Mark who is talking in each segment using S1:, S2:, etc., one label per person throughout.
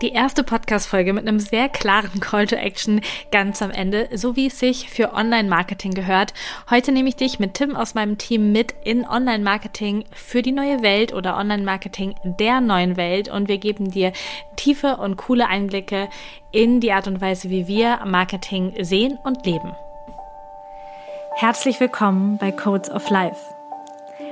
S1: Die erste Podcast-Folge mit einem sehr klaren Call to Action ganz am Ende, so wie es sich für Online-Marketing gehört. Heute nehme ich dich mit Tim aus meinem Team mit in Online-Marketing für die neue Welt oder Online-Marketing der neuen Welt und wir geben dir tiefe und coole Einblicke in die Art und Weise, wie wir Marketing sehen und leben. Herzlich willkommen bei Codes of Life.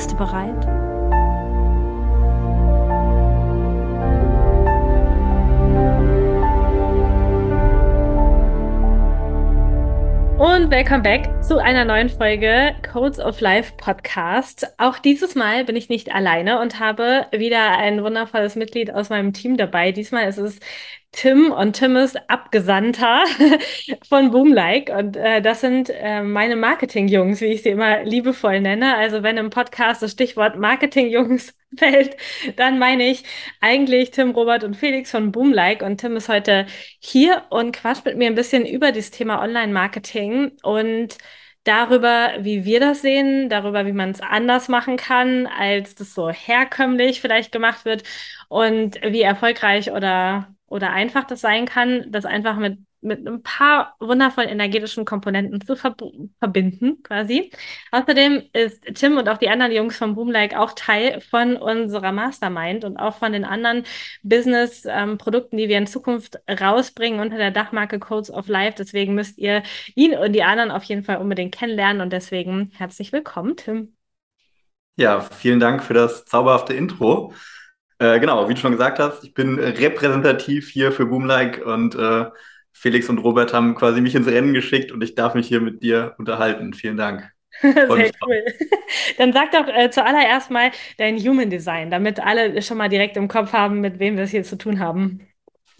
S1: Bist du bereit? Und welcome back zu einer neuen Folge Codes of Life Podcast. Auch dieses Mal bin ich nicht alleine und habe wieder ein wundervolles Mitglied aus meinem Team dabei. Diesmal ist es Tim und Tim ist Abgesandter von Boomlike und äh, das sind äh, meine Marketing-Jungs, wie ich sie immer liebevoll nenne. Also wenn im Podcast das Stichwort Marketing-Jungs fällt, dann meine ich eigentlich Tim, Robert und Felix von Boomlike und Tim ist heute hier und quatscht mit mir ein bisschen über das Thema Online-Marketing und darüber, wie wir das sehen, darüber, wie man es anders machen kann, als das so herkömmlich vielleicht gemacht wird und wie erfolgreich oder oder einfach das sein kann, das einfach mit, mit ein paar wundervollen energetischen Komponenten zu ver verbinden, quasi. Außerdem ist Tim und auch die anderen Jungs von Boomlike auch Teil von unserer Mastermind und auch von den anderen Business-Produkten, ähm, die wir in Zukunft rausbringen unter der Dachmarke Codes of Life. Deswegen müsst ihr ihn und die anderen auf jeden Fall unbedingt kennenlernen und deswegen herzlich willkommen, Tim.
S2: Ja, vielen Dank für das zauberhafte Intro. Äh, genau, wie du schon gesagt hast, ich bin repräsentativ hier für Boomlike und äh, Felix und Robert haben quasi mich ins Rennen geschickt und ich darf mich hier mit dir unterhalten. Vielen Dank.
S1: Sehr cool. Dann sag doch äh, zuallererst mal dein Human Design, damit alle schon mal direkt im Kopf haben, mit wem wir es hier zu tun haben.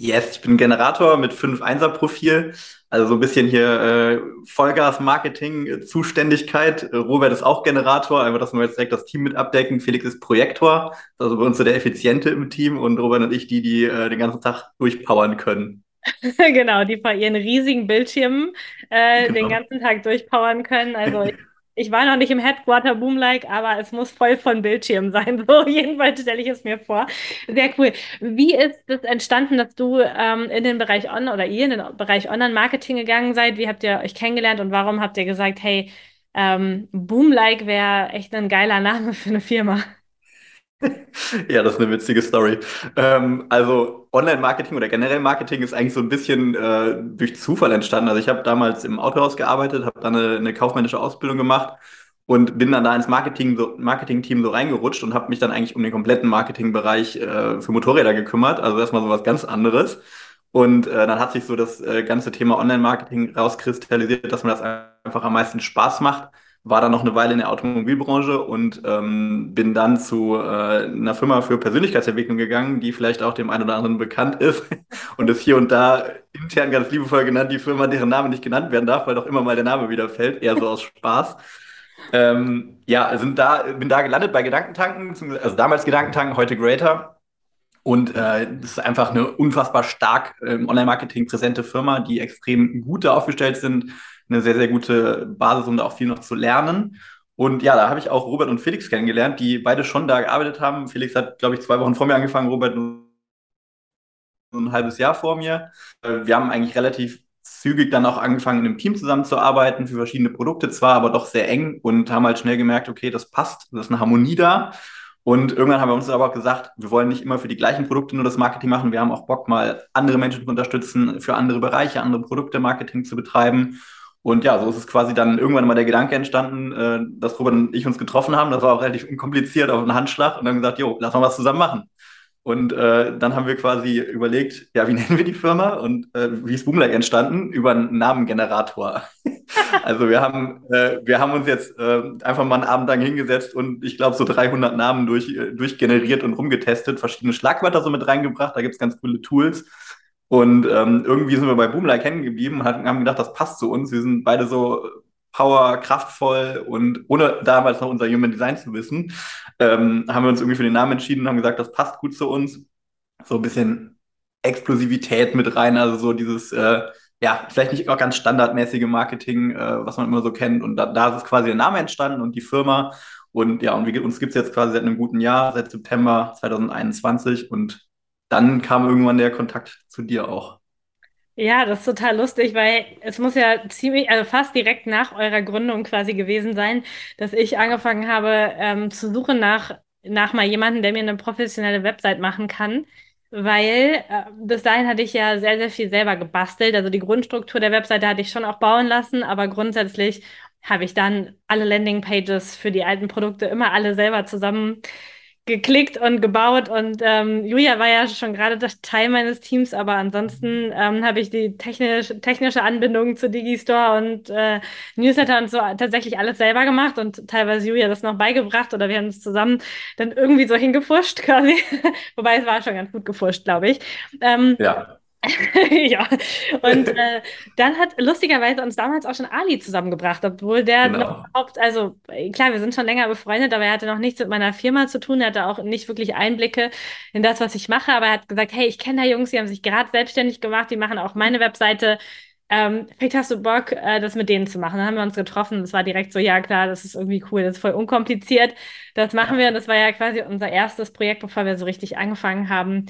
S2: Yes, ich bin Generator mit 5 1er Profil, also so ein bisschen hier äh, Vollgas-Marketing-Zuständigkeit. Äh, Robert ist auch Generator, einfach, dass wir jetzt direkt das Team mit abdecken. Felix ist Projektor, also bei uns so der Effiziente im Team und Robert und ich die, die äh, den ganzen Tag durchpowern können.
S1: genau, die vor ihren riesigen Bildschirmen äh, genau. den ganzen Tag durchpowern können. Also ich ich war noch nicht im Headquarter Boomlike, aber es muss voll von Bildschirmen sein. So, jedenfalls stelle ich es mir vor. Sehr cool. Wie ist es entstanden, dass du ähm, in den Bereich Online oder ihr in den Bereich Online-Marketing gegangen seid? Wie habt ihr euch kennengelernt und warum habt ihr gesagt, hey, ähm, Boomlike wäre echt ein geiler Name für eine Firma?
S2: Ja, das ist eine witzige Story. Ähm, also Online-Marketing oder generell Marketing ist eigentlich so ein bisschen äh, durch Zufall entstanden. Also ich habe damals im Autohaus gearbeitet, habe dann eine, eine, kaufmännische Ausbildung gemacht und bin dann da ins Marketing so, Marketing-Team so reingerutscht und habe mich dann eigentlich um den kompletten Marketingbereich äh, für Motorräder gekümmert. Also erstmal so was ganz anderes. Und äh, dann hat sich so das äh, ganze Thema Online-Marketing rauskristallisiert, dass mir das einfach am meisten Spaß macht war dann noch eine Weile in der Automobilbranche und ähm, bin dann zu äh, einer Firma für Persönlichkeitsentwicklung gegangen, die vielleicht auch dem einen oder anderen bekannt ist und ist hier und da intern ganz liebevoll genannt, die Firma, deren Name nicht genannt werden darf, weil doch immer mal der Name wieder fällt, eher so aus Spaß. Ähm, ja, sind da, bin da gelandet bei Gedankentanken, also damals Gedankentanken, heute Greater. Und äh, das ist einfach eine unfassbar stark im Online-Marketing präsente Firma, die extrem gut da aufgestellt sind, eine sehr, sehr gute Basis, um da auch viel noch zu lernen. Und ja, da habe ich auch Robert und Felix kennengelernt, die beide schon da gearbeitet haben. Felix hat, glaube ich, zwei Wochen vor mir angefangen, Robert nur ein halbes Jahr vor mir. Wir haben eigentlich relativ zügig dann auch angefangen, in einem Team zusammenzuarbeiten, für verschiedene Produkte zwar, aber doch sehr eng und haben halt schnell gemerkt, okay, das passt, das ist eine Harmonie da. Und irgendwann haben wir uns aber auch gesagt, wir wollen nicht immer für die gleichen Produkte nur das Marketing machen. Wir haben auch Bock, mal andere Menschen zu unterstützen, für andere Bereiche, andere Produkte Marketing zu betreiben. Und ja, so ist es quasi dann irgendwann mal der Gedanke entstanden, äh, dass Robert und ich uns getroffen haben. Das war auch relativ unkompliziert auf einen Handschlag und dann gesagt, jo, lass mal was zusammen machen. Und äh, dann haben wir quasi überlegt, ja, wie nennen wir die Firma und äh, wie ist Boomlike entstanden? Über einen Namengenerator. also wir haben, äh, wir haben uns jetzt äh, einfach mal einen Abend lang hingesetzt und ich glaube so 300 Namen durch, äh, durchgeneriert und rumgetestet, verschiedene Schlagwörter so mit reingebracht. Da gibt's ganz coole Tools. Und ähm, irgendwie sind wir bei Boomlike hängen geblieben und haben gedacht, das passt zu uns. Wir sind beide so power, kraftvoll und ohne damals noch unser Human Design zu wissen, ähm, haben wir uns irgendwie für den Namen entschieden und haben gesagt, das passt gut zu uns. So ein bisschen Explosivität mit rein, also so dieses, äh, ja, vielleicht nicht auch ganz standardmäßige Marketing, äh, was man immer so kennt. Und da, da ist quasi der Name entstanden und die Firma. Und ja, und wir, uns gibt es jetzt quasi seit einem guten Jahr, seit September 2021. Und dann kam irgendwann der Kontakt zu dir auch.
S1: Ja, das ist total lustig, weil es muss ja ziemlich, also fast direkt nach eurer Gründung quasi gewesen sein, dass ich angefangen habe ähm, zu suchen nach, nach mal jemandem, der mir eine professionelle Website machen kann. Weil äh, bis dahin hatte ich ja sehr, sehr viel selber gebastelt. Also die Grundstruktur der Webseite hatte ich schon auch bauen lassen, aber grundsätzlich habe ich dann alle Landingpages für die alten Produkte immer alle selber zusammen geklickt und gebaut und ähm, Julia war ja schon gerade Teil meines Teams, aber ansonsten ähm, habe ich die technisch, technische Anbindung zu Digistore und äh, Newsletter und so tatsächlich alles selber gemacht und teilweise Julia das noch beigebracht oder wir haben es zusammen dann irgendwie so hingefuscht quasi, wobei es war schon ganz gut gefuscht, glaube ich. Ähm,
S2: ja.
S1: ja, und äh, dann hat lustigerweise uns damals auch schon Ali zusammengebracht, obwohl der
S2: genau.
S1: noch überhaupt, also klar, wir sind schon länger befreundet, aber er hatte noch nichts mit meiner Firma zu tun, er hatte auch nicht wirklich Einblicke in das, was ich mache, aber er hat gesagt, hey, ich kenne da Jungs, die haben sich gerade selbstständig gemacht, die machen auch meine Webseite. Ähm, vielleicht hast du Bock, äh, das mit denen zu machen. Dann haben wir uns getroffen. Das war direkt so, ja klar, das ist irgendwie cool, das ist voll unkompliziert. Das machen wir. Und das war ja quasi unser erstes Projekt, bevor wir so richtig angefangen haben.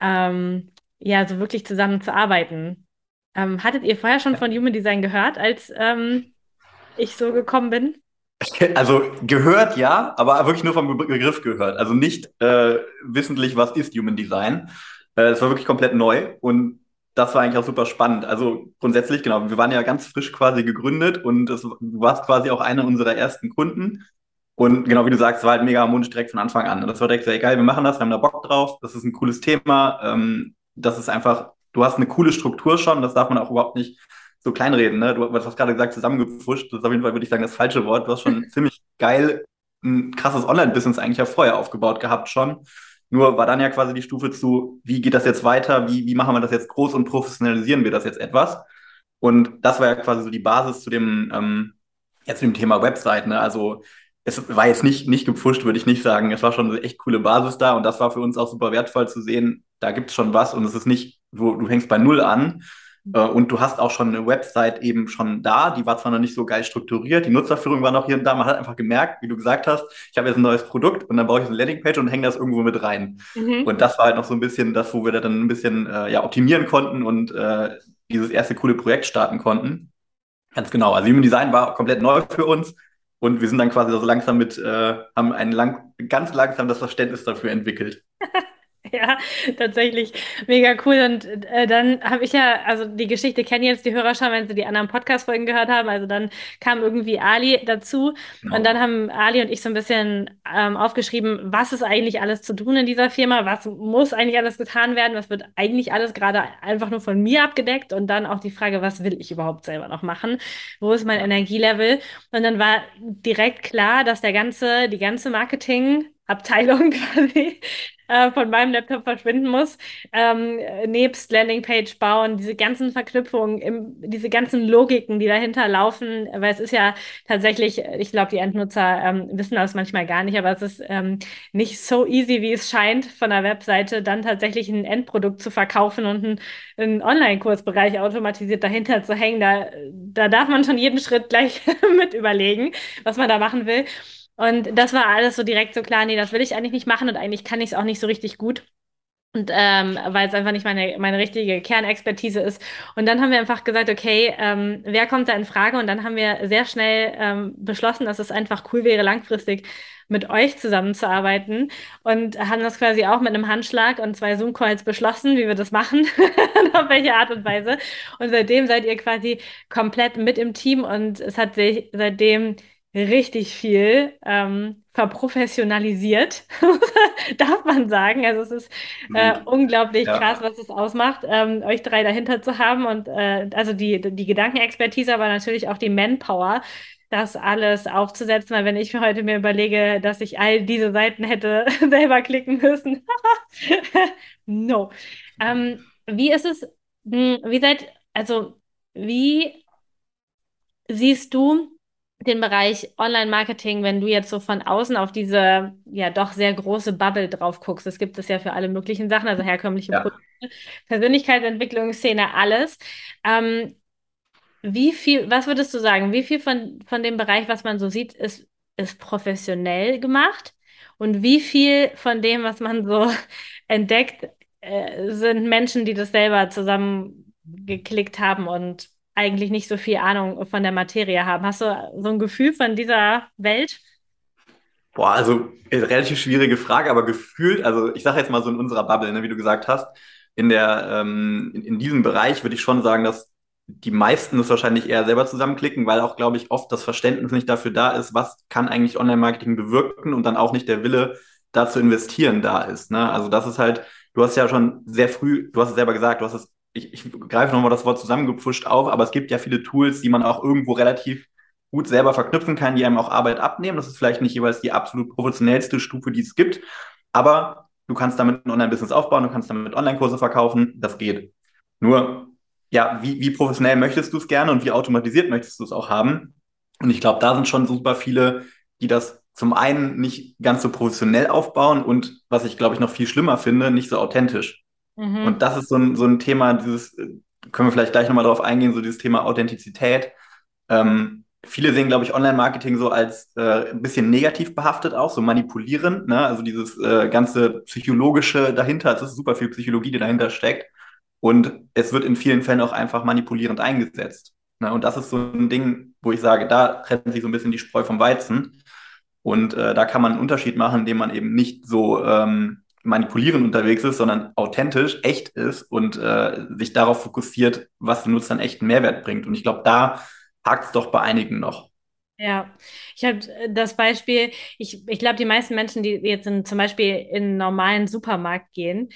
S1: Ähm, ja, so wirklich zusammen zu arbeiten. Ähm, hattet ihr vorher schon von Human Design gehört, als ähm, ich so gekommen bin?
S2: Also gehört ja, aber wirklich nur vom Begriff gehört. Also nicht äh, wissentlich, was ist Human Design. Äh, es war wirklich komplett neu und das war eigentlich auch super spannend. Also grundsätzlich, genau, wir waren ja ganz frisch quasi gegründet und es, du warst quasi auch einer unserer ersten Kunden. Und genau wie du sagst, es war halt mega harmonisch direkt von Anfang an. Und das war direkt sehr geil, wir machen das, wir haben da Bock drauf, das ist ein cooles Thema. Ähm, das ist einfach, du hast eine coole Struktur schon, das darf man auch überhaupt nicht so kleinreden. Ne? Du hast gerade gesagt, zusammengepfuscht, das ist auf jeden Fall, würde ich sagen, das falsche Wort. Du hast schon ziemlich geil ein krasses Online-Business eigentlich ja vorher aufgebaut gehabt schon. Nur war dann ja quasi die Stufe zu, wie geht das jetzt weiter, wie, wie machen wir das jetzt groß und professionalisieren wir das jetzt etwas? Und das war ja quasi so die Basis zu dem, ähm, ja, zu dem Thema Website. Ne? Also es war jetzt nicht, nicht gepfuscht, würde ich nicht sagen. Es war schon eine echt coole Basis da und das war für uns auch super wertvoll zu sehen, da gibt es schon was und es ist nicht, du, du fängst bei Null an äh, und du hast auch schon eine Website eben schon da. Die war zwar noch nicht so geil strukturiert, die Nutzerführung war noch hier und da. Man hat einfach gemerkt, wie du gesagt hast, ich habe jetzt ein neues Produkt und dann baue ich eine Landingpage und hänge das irgendwo mit rein. Mhm. Und das war halt noch so ein bisschen das, wo wir da dann ein bisschen äh, ja, optimieren konnten und äh, dieses erste coole Projekt starten konnten. Ganz genau. Also Human Design war komplett neu für uns. Und wir sind dann quasi so langsam mit, äh, haben ein lang, ganz langsam das Verständnis dafür entwickelt.
S1: Ja, tatsächlich mega cool. Und äh, dann habe ich ja, also die Geschichte kennen jetzt die Hörer schon, wenn sie die anderen Podcast-Folgen gehört haben. Also dann kam irgendwie Ali dazu genau. und dann haben Ali und ich so ein bisschen ähm, aufgeschrieben, was ist eigentlich alles zu tun in dieser Firma, was muss eigentlich alles getan werden, was wird eigentlich alles gerade einfach nur von mir abgedeckt und dann auch die Frage, was will ich überhaupt selber noch machen, wo ist mein Energielevel? Und dann war direkt klar, dass der ganze, die ganze Marketing Abteilung quasi äh, von meinem Laptop verschwinden muss, ähm, nebst Landingpage bauen, diese ganzen Verknüpfungen, im, diese ganzen Logiken, die dahinter laufen, weil es ist ja tatsächlich, ich glaube, die Endnutzer ähm, wissen das manchmal gar nicht, aber es ist ähm, nicht so easy, wie es scheint, von der Webseite dann tatsächlich ein Endprodukt zu verkaufen und einen, einen Online-Kursbereich automatisiert dahinter zu hängen. Da, da darf man schon jeden Schritt gleich mit überlegen, was man da machen will. Und das war alles so direkt so klar, nee, das will ich eigentlich nicht machen und eigentlich kann ich es auch nicht so richtig gut. Und ähm, weil es einfach nicht meine, meine richtige Kernexpertise ist. Und dann haben wir einfach gesagt, okay, ähm, wer kommt da in Frage? Und dann haben wir sehr schnell ähm, beschlossen, dass es einfach cool wäre, langfristig mit euch zusammenzuarbeiten. Und haben das quasi auch mit einem Handschlag und zwei Zoom-Calls beschlossen, wie wir das machen, auf welche Art und Weise. Und seitdem seid ihr quasi komplett mit im Team und es hat sich seitdem richtig viel ähm, verprofessionalisiert, darf man sagen. Also es ist äh, unglaublich ja. krass, was es ausmacht, ähm, euch drei dahinter zu haben und äh, also die, die Gedankenexpertise, aber natürlich auch die Manpower, das alles aufzusetzen. Weil wenn ich mir heute mir überlege, dass ich all diese Seiten hätte selber klicken müssen, no. Ähm, wie ist es, hm, wie seid, also wie siehst du den Bereich Online-Marketing, wenn du jetzt so von außen auf diese ja doch sehr große Bubble drauf guckst? Es gibt es ja für alle möglichen Sachen, also herkömmliche
S2: Ja.
S1: Produkte, Persönlichkeitsentwicklungsszene, alles. Ähm, wie viel, was würdest du sagen, wie viel von, von dem Bereich, was man so sieht, ist, ist professionell gemacht? Und wie viel von dem, was man so entdeckt, äh, sind Menschen, die das selber zusammengeklickt haben und eigentlich nicht so viel Ahnung von der Materie haben? Hast du so ein Gefühl von dieser Welt?
S2: Boah, also äh, relativ schwierige Frage, aber gefühlt, also ich sage jetzt mal so in unserer Bubble, ne, wie du gesagt hast, in der ähm, in, in diesem Bereich würde ich schon sagen, dass die meisten es wahrscheinlich eher selber zusammenklicken, weil auch, glaube ich, oft das Verständnis nicht dafür da ist, was kann eigentlich Online-Marketing bewirken und dann auch nicht der Wille, da zu investieren, da ist. Ne? Also das ist halt, du hast ja schon sehr früh, du hast es selber gesagt, du hast es, ich, ich greife nochmal das Wort zusammengepfuscht auf, aber es gibt ja viele Tools, die man auch irgendwo relativ gut selber verknüpfen kann, die einem auch Arbeit abnehmen. Das ist vielleicht nicht jeweils die absolut professionellste Stufe, die es gibt, aber du kannst damit ein Online-Business aufbauen, du kannst damit Online-Kurse verkaufen, das geht. Nur, ja, wie, wie professionell möchtest du es gerne und wie automatisiert möchtest du es auch haben? Und ich glaube, da sind schon super viele, die das zum einen nicht ganz so professionell aufbauen und was ich, glaube ich, noch viel schlimmer finde, nicht so authentisch. Und
S1: Mhm.
S2: das ist so ein, so ein Thema, dieses, äh, können wir vielleicht gleich nochmal drauf eingehen, so dieses Thema Authentizität. Ähm, viele sehen, glaube ich, Online-Marketing so als äh, ein bisschen negativ behaftet auch, so manipulierend, ne? Also dieses äh, ganze Psychologische dahinter, es ist super viel Psychologie, die dahinter steckt. Und es wird in vielen Fällen auch einfach manipulierend eingesetzt. Ne? Und das ist so ein Ding, wo ich sage, da trennt sich so ein bisschen die Spreu vom Weizen. Und äh, da kann man einen Unterschied machen, indem man eben nicht so ähm, manipulierend unterwegs ist, sondern authentisch, echt ist und äh, sich darauf fokussiert, was den Nutzern echten Mehrwert bringt. Und ich glaube, da hakt es doch bei einigen noch.
S1: Ja, ich habe das Beispiel, ich, ich glaube, die meisten Menschen, die jetzt in, zum Beispiel in einen normalen Supermarkt gehen,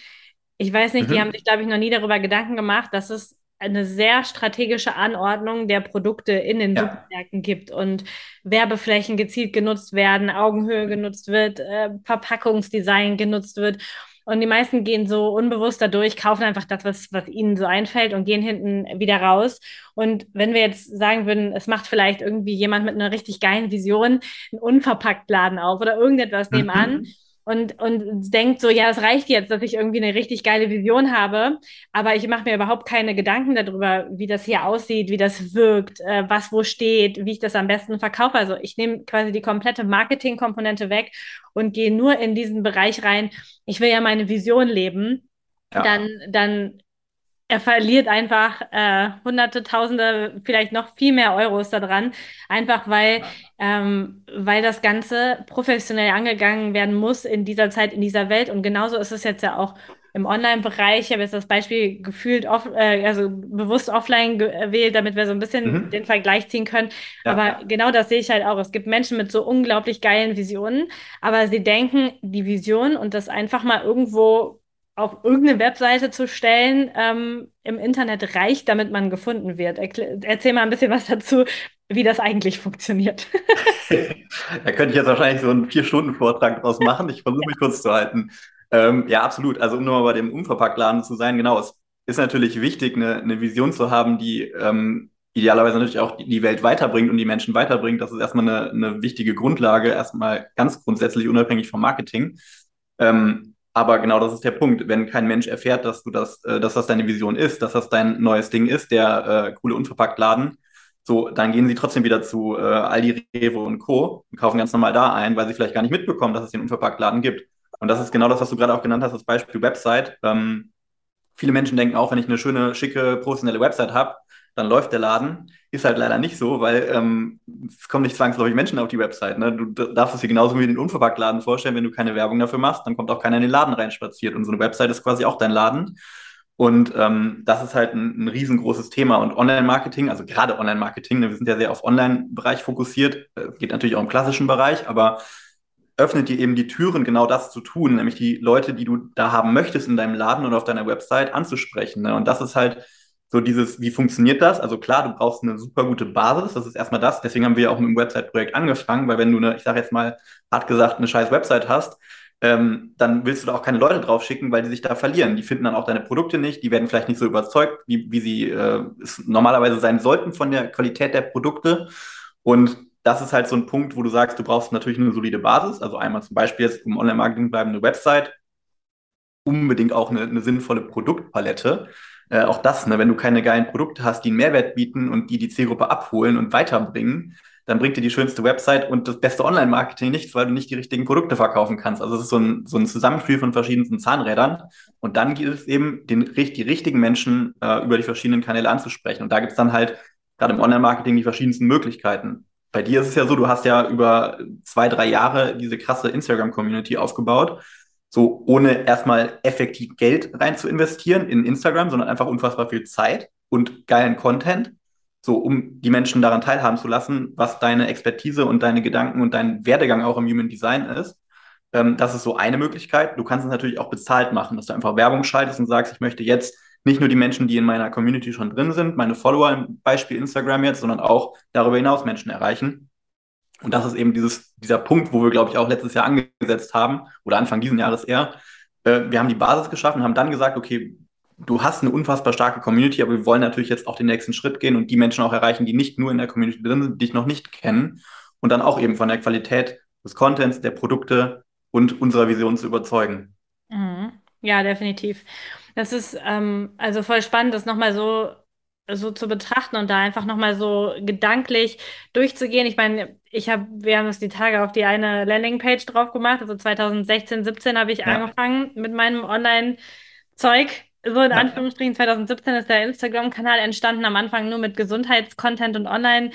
S1: ich weiß nicht, die haben sich,
S2: Mhm.
S1: glaube ich, noch nie darüber Gedanken gemacht, dass es eine sehr strategische Anordnung der Produkte in den
S2: Ja,
S1: Supermärkten gibt und Werbeflächen gezielt genutzt werden, Augenhöhe genutzt wird, äh, Verpackungsdesign genutzt wird. Und die meisten gehen so unbewusst dadurch, kaufen einfach das, was, was ihnen so einfällt und gehen hinten wieder raus. Und wenn wir jetzt sagen würden, es macht vielleicht irgendwie jemand mit einer richtig geilen Vision einen Unverpacktladen auf oder irgendetwas nebenan
S2: Mhm.
S1: Und, und denkt so, ja, es reicht jetzt, dass ich irgendwie eine richtig geile Vision habe, aber ich mache mir überhaupt keine Gedanken darüber, wie das hier aussieht, wie das wirkt, äh, was wo steht, wie ich das am besten verkaufe. Also ich nehme quasi die komplette Marketingkomponente weg und gehe nur in diesen Bereich rein. Ich will ja meine Vision leben.
S2: ja,
S1: Dann, dann er verliert einfach äh, Hunderte, Tausende, vielleicht noch viel mehr Euros daran, einfach weil, ähm, weil das Ganze professionell angegangen werden muss in dieser Zeit, in dieser Welt. Und genauso ist es jetzt ja auch im Online-Bereich. Ich habe jetzt das Beispiel gefühlt, off, äh, also bewusst offline gewählt, damit wir so ein bisschen den
S2: Mhm.
S1: Vergleich ziehen können. Aber
S2: ja,
S1: genau das sehe ich halt auch. Es gibt Menschen mit so unglaublich geilen Visionen, aber sie denken, die Vision und das einfach mal irgendwo auf irgendeine Webseite zu stellen, ähm, im Internet reicht, damit man gefunden wird. Erkl erzähl mal ein bisschen was dazu, wie das eigentlich funktioniert.
S2: Da könnte ich jetzt wahrscheinlich so einen Vier-Stunden-Vortrag draus machen. Ich versuche mich kurz zu halten. Ähm, ja, absolut. Also um nur mal bei dem Unverpacktladen zu sein, genau, es ist natürlich wichtig, eine, eine Vision zu haben, die ähm, idealerweise natürlich auch die, die Welt weiterbringt und die Menschen weiterbringt. Das ist erstmal eine, eine wichtige Grundlage, erstmal ganz grundsätzlich unabhängig vom Marketing. Ähm, aber genau das ist der Punkt. Wenn kein Mensch erfährt, dass du das, äh, dass das deine Vision ist, dass das dein neues Ding ist, der äh, coole Unverpacktladen, so, dann gehen sie trotzdem wieder zu äh, Aldi, Rewe und Co. und kaufen ganz normal da ein, weil sie vielleicht gar nicht mitbekommen, dass es den Unverpacktladen gibt. Und das ist genau das, was du gerade auch genannt hast, das Beispiel Website. Ähm, viele Menschen denken auch, wenn ich eine schöne, schicke, professionelle Website habe, dann läuft der Laden. Ist halt leider nicht so, weil ähm, es kommen nicht zwangsläufig Menschen auf die Website. Ne? Du darfst es dir genauso wie den Unverpacktladen vorstellen, wenn du keine Werbung dafür machst, dann kommt auch keiner in den Laden reinspaziert. Und so eine Website ist quasi auch dein Laden. Und ähm, das ist halt ein, ein riesengroßes Thema. Und Online-Marketing, also gerade Online-Marketing, ne, wir sind ja sehr auf Online-Bereich fokussiert, äh, geht natürlich auch im klassischen Bereich, aber öffnet dir eben die Türen, genau das zu tun, nämlich die Leute, die du da haben möchtest in deinem Laden oder auf deiner Website anzusprechen. Ne? Und das ist halt so dieses, wie funktioniert das? Also klar, du brauchst eine super gute Basis, das ist erstmal das. Deswegen haben wir ja auch mit dem Website-Projekt angefangen, weil wenn du eine, ich sage jetzt mal, hart gesagt, eine scheiß Website hast, ähm, dann willst du da auch keine Leute drauf schicken, weil die sich da verlieren. Die finden dann auch deine Produkte nicht, die werden vielleicht nicht so überzeugt, wie, wie sie äh, es normalerweise sein sollten von der Qualität der Produkte. Und das ist halt so ein Punkt, wo du sagst, du brauchst natürlich eine solide Basis. Also einmal zum Beispiel jetzt im Online-Marketing bleiben eine Website, unbedingt auch eine, eine sinnvolle Produktpalette. Äh, auch das, ne, wenn du keine geilen Produkte hast, die einen Mehrwert bieten und die die Zielgruppe abholen und weiterbringen, dann bringt dir die schönste Website und das beste Online-Marketing nichts, weil du nicht die richtigen Produkte verkaufen kannst. Also es ist so ein, so ein Zusammenspiel von verschiedensten Zahnrädern. Und dann gilt es eben, den, die richtigen Menschen äh, über die verschiedenen Kanäle anzusprechen. Und da gibt es dann halt gerade im Online-Marketing die verschiedensten Möglichkeiten. Bei dir ist es ja so, du hast ja über zwei, drei Jahre diese krasse Instagram-Community aufgebaut so ohne erstmal effektiv Geld rein zu investieren in Instagram, sondern einfach unfassbar viel Zeit und geilen Content so um die Menschen daran teilhaben zu lassen, was deine Expertise und deine Gedanken und dein Werdegang auch im Human Design ist. Ähm, das ist so eine Möglichkeit. Du kannst es natürlich auch bezahlt machen, dass du einfach Werbung schaltest und sagst, ich möchte jetzt nicht nur die Menschen, die in meiner Community schon drin sind, meine Follower im Beispiel Instagram jetzt, sondern auch darüber hinaus Menschen erreichen. Und das ist eben dieses, dieser Punkt, wo wir, glaube ich, auch letztes Jahr angesetzt haben, oder Anfang dieses Jahres eher. Äh, wir haben die Basis geschaffen, haben dann gesagt, okay, du hast eine unfassbar starke Community, aber wir wollen natürlich jetzt auch den nächsten Schritt gehen und die Menschen auch erreichen, die nicht nur in der Community drin sind, die dich noch nicht kennen und dann auch eben von der Qualität des Contents, der Produkte und unserer Vision zu überzeugen.
S1: Mhm. Ja, definitiv. Das ist ähm, also voll spannend, das nochmal so, so zu betrachten und da einfach nochmal so gedanklich durchzugehen. Ich meine, ich habe, wir haben uns die Tage auf die eine Landingpage drauf gemacht. Also 2016, 17 habe ich ja. angefangen mit meinem Online-Zeug so in Anführungsstrichen 2017 ist der Instagram-Kanal entstanden, am Anfang nur mit Gesundheitscontent und online,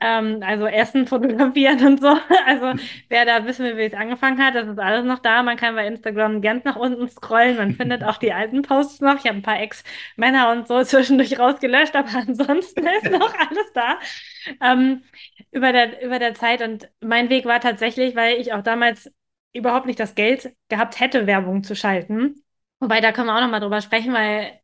S1: ähm, also Essen fotografieren und so. Also wer da wissen will, wie es angefangen hat, das ist alles noch da. Man kann bei Instagram ganz nach unten scrollen, man findet auch die alten Posts noch. Ich habe ein paar Ex-Männer und so zwischendurch rausgelöscht, aber ansonsten ist noch alles da. Ähm, über der, über der Zeit und mein Weg war tatsächlich, weil ich auch damals überhaupt nicht das Geld gehabt hätte, Werbung zu schalten Wobei, da können wir auch noch mal drüber sprechen, weil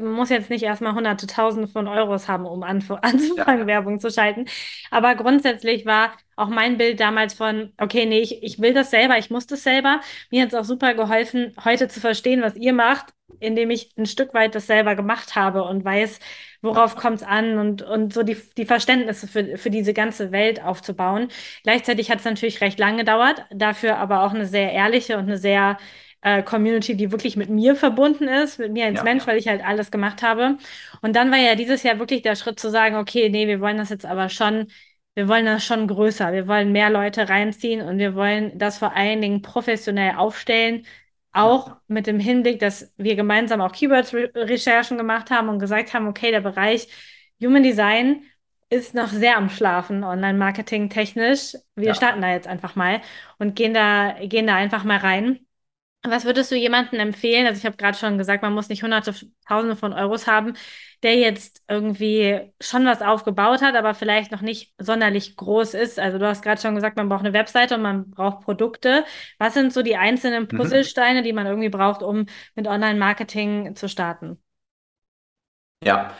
S1: man muss jetzt nicht erstmal hunderte, tausende von Euros haben, um anf anzufangen, ja. Werbung zu schalten. Aber grundsätzlich war auch mein Bild damals von, okay, nee, ich, ich will das selber, ich muss das selber. Mir hat es auch super geholfen, heute zu verstehen, was ihr macht, indem ich ein Stück weit das selber gemacht habe und weiß, worauf kommt es an und, und so die, die Verständnisse für, für diese ganze Welt aufzubauen. Gleichzeitig hat es natürlich recht lange gedauert, dafür aber auch eine sehr ehrliche und eine sehr äh, Community, die wirklich mit mir verbunden ist, mit mir als ja, Mensch, ja. weil ich halt alles gemacht habe. Und dann war ja dieses Jahr wirklich der Schritt zu sagen, okay, nee, wir wollen das jetzt aber schon, wir wollen das schon größer, wir wollen mehr Leute reinziehen und wir wollen das vor allen Dingen professionell aufstellen, auch ja. mit dem Hinblick, dass wir gemeinsam auch Keywords-Recherchen gemacht haben und gesagt haben, okay, der Bereich Human Design ist noch sehr am Schlafen, Online-Marketing technisch. Wir ja. starten da jetzt einfach mal und gehen da, gehen da einfach mal rein. Was würdest du jemandem empfehlen? Also ich habe gerade schon gesagt, man muss nicht hunderte, tausende von Euros haben, der jetzt irgendwie schon was aufgebaut hat, aber vielleicht noch nicht sonderlich groß ist. Also du hast gerade schon gesagt, man braucht eine Webseite und man braucht Produkte. Was sind so die einzelnen mhm. Puzzlesteine, mhm. die man irgendwie braucht, um mit Online-Marketing zu starten?
S2: Ja,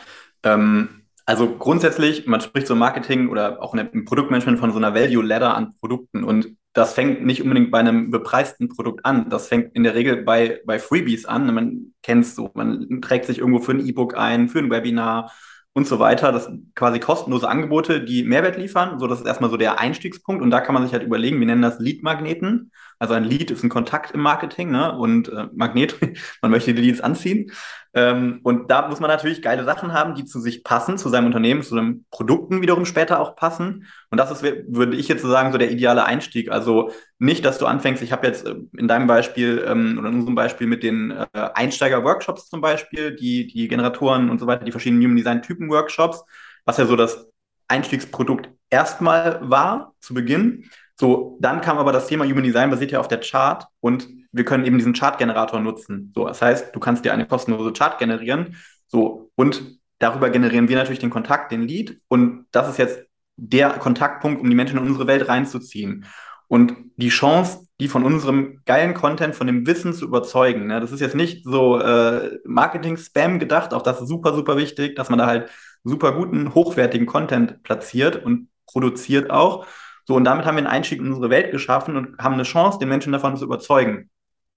S2: ähm, also grundsätzlich, man spricht so Marketing oder auch im Produktmanagement von so einer Value Ladder an Produkten und das fängt nicht unbedingt bei einem bepreisten Produkt an. Das fängt in der Regel bei, bei Freebies an. Man kennt es so. Man trägt sich irgendwo für ein E-Book ein, für ein Webinar und so weiter. Das sind quasi kostenlose Angebote, die Mehrwert liefern. So, das ist erstmal so der Einstiegspunkt. Und da kann man sich halt überlegen, wir nennen das Lead-Magneten. Also ein Lead ist ein Kontakt im Marketing, ne? Und äh, Magnet, man möchte die Leads anziehen. Ähm, und da muss man natürlich geile Sachen haben, die zu sich passen, zu seinem Unternehmen, zu seinen Produkten wiederum später auch passen. Und das ist, würde ich jetzt so sagen, so der ideale Einstieg. Also nicht, dass du anfängst, ich habe jetzt äh, in deinem Beispiel ähm, oder in unserem Beispiel mit den äh, Einsteiger-Workshops zum Beispiel, die, die Generatoren und so weiter, die verschiedenen Human Design-Typen-Workshops, was ja so das Einstiegsprodukt erstmal war zu Beginn. So, dann kam aber das Thema Human Design basiert ja auf der Chart und wir können eben diesen Chart-Generator nutzen. So, das heißt, du kannst dir eine kostenlose Chart generieren. So, und darüber generieren wir natürlich den Kontakt, den Lead. Und das ist jetzt der Kontaktpunkt, um die Menschen in unsere Welt reinzuziehen. Und die Chance, die von unserem geilen Content, von dem Wissen zu überzeugen, ne, das ist jetzt nicht so äh, Marketing-Spam gedacht, auch das ist super, super wichtig, dass man da halt super guten, hochwertigen Content platziert und produziert auch, So, und damit haben wir einen Einstieg in unsere Welt geschaffen und haben eine Chance, den Menschen davon zu überzeugen.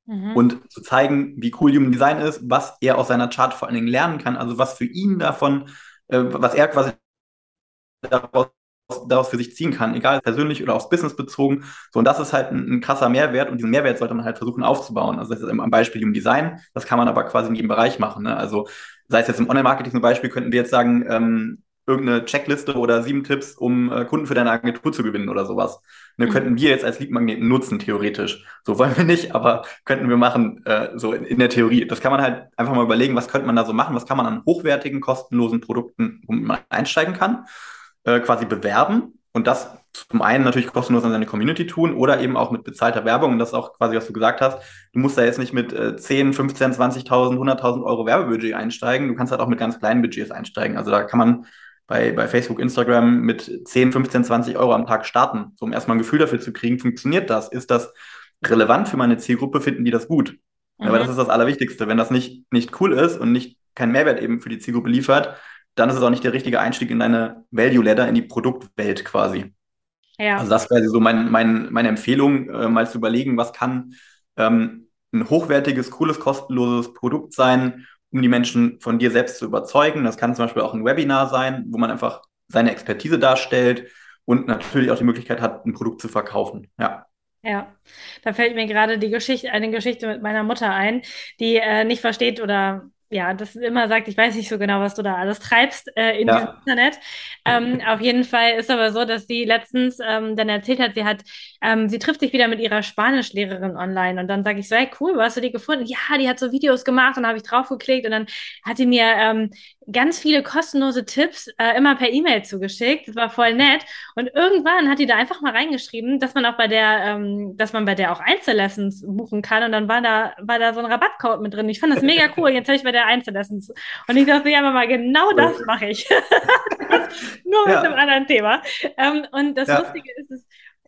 S2: Mhm. Und zu zeigen, wie cool Human Design ist, was er aus seiner Chart vor allen Dingen lernen kann, also was für ihn davon, äh, was er quasi daraus daraus für sich ziehen kann, egal persönlich oder aufs Business bezogen. So, und das ist halt ein, ein, krasser Mehrwert und diesen Mehrwert sollte man halt versuchen aufzubauen. Also das ist am Beispiel im Design, das kann man aber quasi in jedem Bereich machen. Ne? Also sei es jetzt im Online-Marketing zum Beispiel, könnten wir jetzt sagen, ähm, irgendeine Checkliste oder sieben Tipps, um äh, Kunden für deine Agentur zu gewinnen oder sowas. Ne, mhm. könnten wir jetzt als Leadmagneten nutzen, theoretisch. So wollen wir nicht, aber könnten wir machen, äh, so in, in, der Theorie. Das kann man halt einfach mal überlegen, was könnte man da so machen, was kann man an hochwertigen, kostenlosen Produkten, womit man einsteigen kann äh, quasi bewerben und das zum einen natürlich kostenlos an seine Community tun oder eben auch mit bezahlter Werbung. Und das ist auch quasi, was du gesagt hast. Du musst da jetzt nicht mit äh, 10, 15, 20.000, 100.000 Euro Werbebudget einsteigen. Du kannst halt auch mit ganz kleinen Budgets einsteigen. Also da kann man bei, bei Facebook, Instagram mit 10, 15, 20 Euro am Tag starten, so um erstmal ein Gefühl dafür zu kriegen, funktioniert das? Ist das relevant für meine Zielgruppe? Finden die das gut? Mhm. Aber das ist das Allerwichtigste. Wenn das nicht, nicht cool ist und nicht keinen Mehrwert eben für die Zielgruppe liefert, dann ist es auch nicht der richtige Einstieg in deine Value Ladder, in die Produktwelt quasi. Ja. Also das wäre so mein, mein, meine Empfehlung, äh, mal zu überlegen, was kann ähm, ein hochwertiges, cooles, kostenloses Produkt sein, um die Menschen von dir selbst zu überzeugen. Das kann zum Beispiel auch ein Webinar sein, wo man einfach seine Expertise darstellt und natürlich auch die Möglichkeit hat, ein Produkt zu verkaufen. Ja.
S1: Ja, da fällt mir gerade die Geschichte, eine Geschichte mit meiner Mutter ein, die äh, nicht versteht oder ja, das immer sagt, ich weiß nicht so genau, was du da alles treibst äh, in ja. diesem Internet. Ähm, auf jeden Fall ist aber so, dass sie letztens ähm, dann erzählt hat, sie hat, ähm, sie trifft sich wieder mit ihrer Spanischlehrerin online und dann sage ich so, hey cool, wo hast du die gefunden? Ja, die hat so Videos gemacht und habe ich draufgeklickt und dann hat die mir ähm, ganz viele kostenlose Tipps äh, immer per E-Mail zugeschickt. Das war voll nett. Und irgendwann hat die da einfach mal reingeschrieben, dass man auch bei der, ähm, dass man bei der auch Einzellessons buchen kann. Und dann war da, war da so ein Rabattcode mit drin. Ich fand das mega cool. Jetzt habe ich bei der Einzellessons. Und ich dachte, ja, mal genau das mache ich. Nur mit ja. einem anderen Thema. Ähm, und das ja. Lustige ist, es,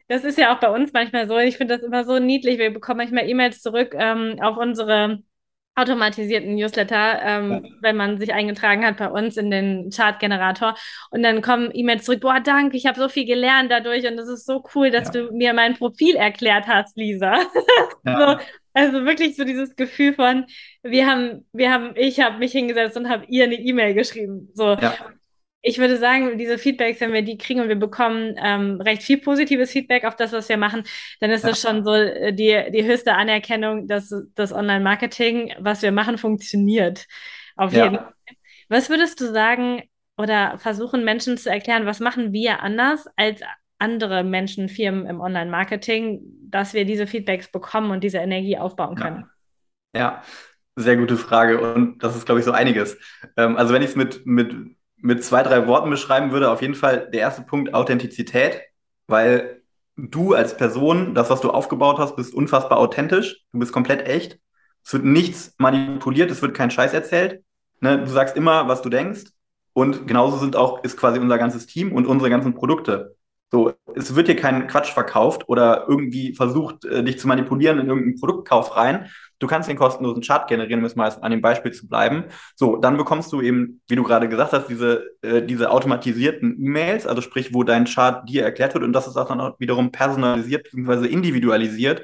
S1: das ist ja auch bei uns manchmal so. Ich finde das immer so niedlich. Wir bekommen manchmal E-Mails zurück ähm, auf unsere automatisierten Newsletter, ähm, ja. wenn man sich eingetragen hat bei uns in den Chartgenerator. Und dann kommen E-Mails zurück, boah, danke, ich habe so viel gelernt dadurch und es ist so cool, dass ja. du mir mein Profil erklärt hast, Lisa. Ja. so, also wirklich so dieses Gefühl von, wir haben, wir haben, ich habe mich hingesetzt und habe ihr eine E-Mail geschrieben. So. Ich würde sagen, diese Feedbacks, wenn wir die kriegen und wir bekommen ähm, recht viel positives Feedback auf das, was wir machen, dann ist ja. das schon so äh, die, die höchste Anerkennung, dass das Online-Marketing, was wir machen, funktioniert. Auf ja. jeden Fall. Was würdest du sagen oder versuchen Menschen zu erklären, was machen wir anders als andere Menschen, Firmen im Online-Marketing, dass wir diese Feedbacks bekommen und diese Energie aufbauen können?
S2: Ja, ja. sehr gute Frage und das ist, glaube ich, so einiges. Ähm, also wenn ich es mit, mit mit zwei, drei Worten beschreiben würde, auf jeden Fall der erste Punkt Authentizität, weil du als Person, das, was du aufgebaut hast, bist unfassbar authentisch, du bist komplett echt. Es wird nichts manipuliert, es wird kein Scheiß erzählt. Ne? Du sagst immer, was du denkst. Und genauso sind auch, ist quasi unser ganzes Team und unsere ganzen Produkte. So, es wird dir kein Quatsch verkauft oder irgendwie versucht, äh, dich zu manipulieren in irgendeinen Produktkauf rein, Du kannst den kostenlosen Chart generieren, um jetzt mal an dem Beispiel zu bleiben. So, dann bekommst du eben, wie du gerade gesagt hast, diese, äh, diese automatisierten E-Mails, also sprich, wo dein Chart dir erklärt wird und das ist auch dann auch wiederum personalisiert bzw. individualisiert,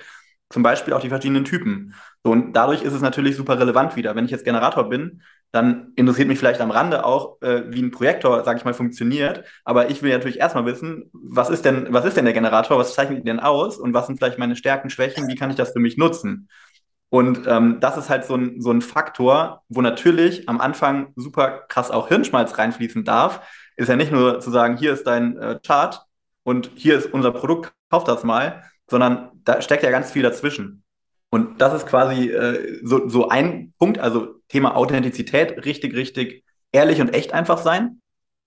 S2: zum Beispiel auch die verschiedenen Typen. So, und dadurch ist es natürlich super relevant wieder. Wenn ich jetzt Generator bin, dann interessiert mich vielleicht am Rande auch, äh, wie ein Projektor, sage ich mal, funktioniert. Aber ich will natürlich erstmal wissen, was ist denn, was ist denn der Generator, was zeichnet ihn denn aus und was sind vielleicht meine Stärken, Schwächen, wie kann ich das für mich nutzen? Und ähm, das ist halt so ein, so ein Faktor, wo natürlich am Anfang super krass auch Hirnschmalz reinfließen darf. Ist ja nicht nur zu sagen, hier ist dein äh, Chart und hier ist unser Produkt, kauf das mal, sondern da steckt ja ganz viel dazwischen. Und das ist quasi äh, so, so ein Punkt, also Thema Authentizität, richtig, richtig ehrlich und echt einfach sein.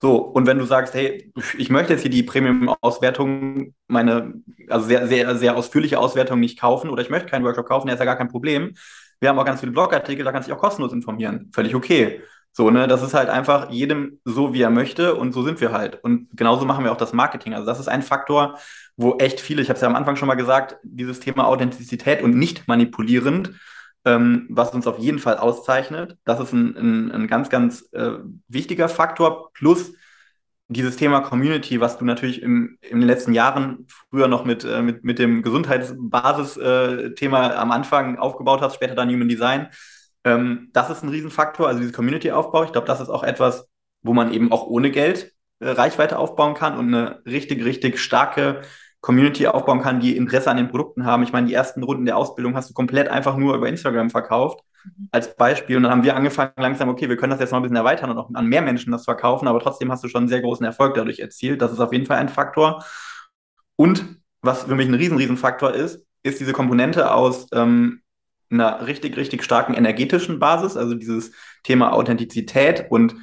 S2: So, und wenn du sagst, hey, ich möchte jetzt hier die Premium-Auswertung, meine, also sehr, sehr, sehr ausführliche Auswertung nicht kaufen oder ich möchte keinen Workshop kaufen, der ist ja gar kein Problem. Wir haben auch ganz viele Blogartikel, da kannst du dich auch kostenlos informieren. Völlig okay. So, ne, das ist halt einfach jedem so, wie er möchte und so sind wir halt. Und genauso machen wir auch das Marketing. Also das ist ein Faktor, wo echt viele, ich habe es ja am Anfang schon mal gesagt, dieses Thema Authentizität und nicht manipulierend, ähm, was uns auf jeden Fall auszeichnet. Das ist ein, ein, ein ganz, ganz äh, wichtiger Faktor. Plus dieses Thema Community, was du natürlich im, in den letzten Jahren früher noch mit, äh, mit, mit dem Gesundheitsbasis-Thema äh, am Anfang aufgebaut hast, später dann Human Design, ähm, das ist ein Riesenfaktor, also dieses Community-Aufbau. Ich glaube, das ist auch etwas, wo man eben auch ohne Geld äh, Reichweite aufbauen kann und eine richtig, richtig starke Community aufbauen kann, die Interesse an den Produkten haben. Ich meine, die ersten Runden der Ausbildung hast du komplett einfach nur über Instagram verkauft, mhm. als Beispiel. Und dann haben wir angefangen langsam, okay, wir können das jetzt mal ein bisschen erweitern und auch an mehr Menschen das verkaufen, aber trotzdem hast du schon einen sehr großen Erfolg dadurch erzielt. Das ist auf jeden Fall ein Faktor. Und was für mich ein riesen, riesen Faktor ist, ist diese Komponente aus ähm, einer richtig, richtig starken energetischen Basis, also dieses Thema Authentizität und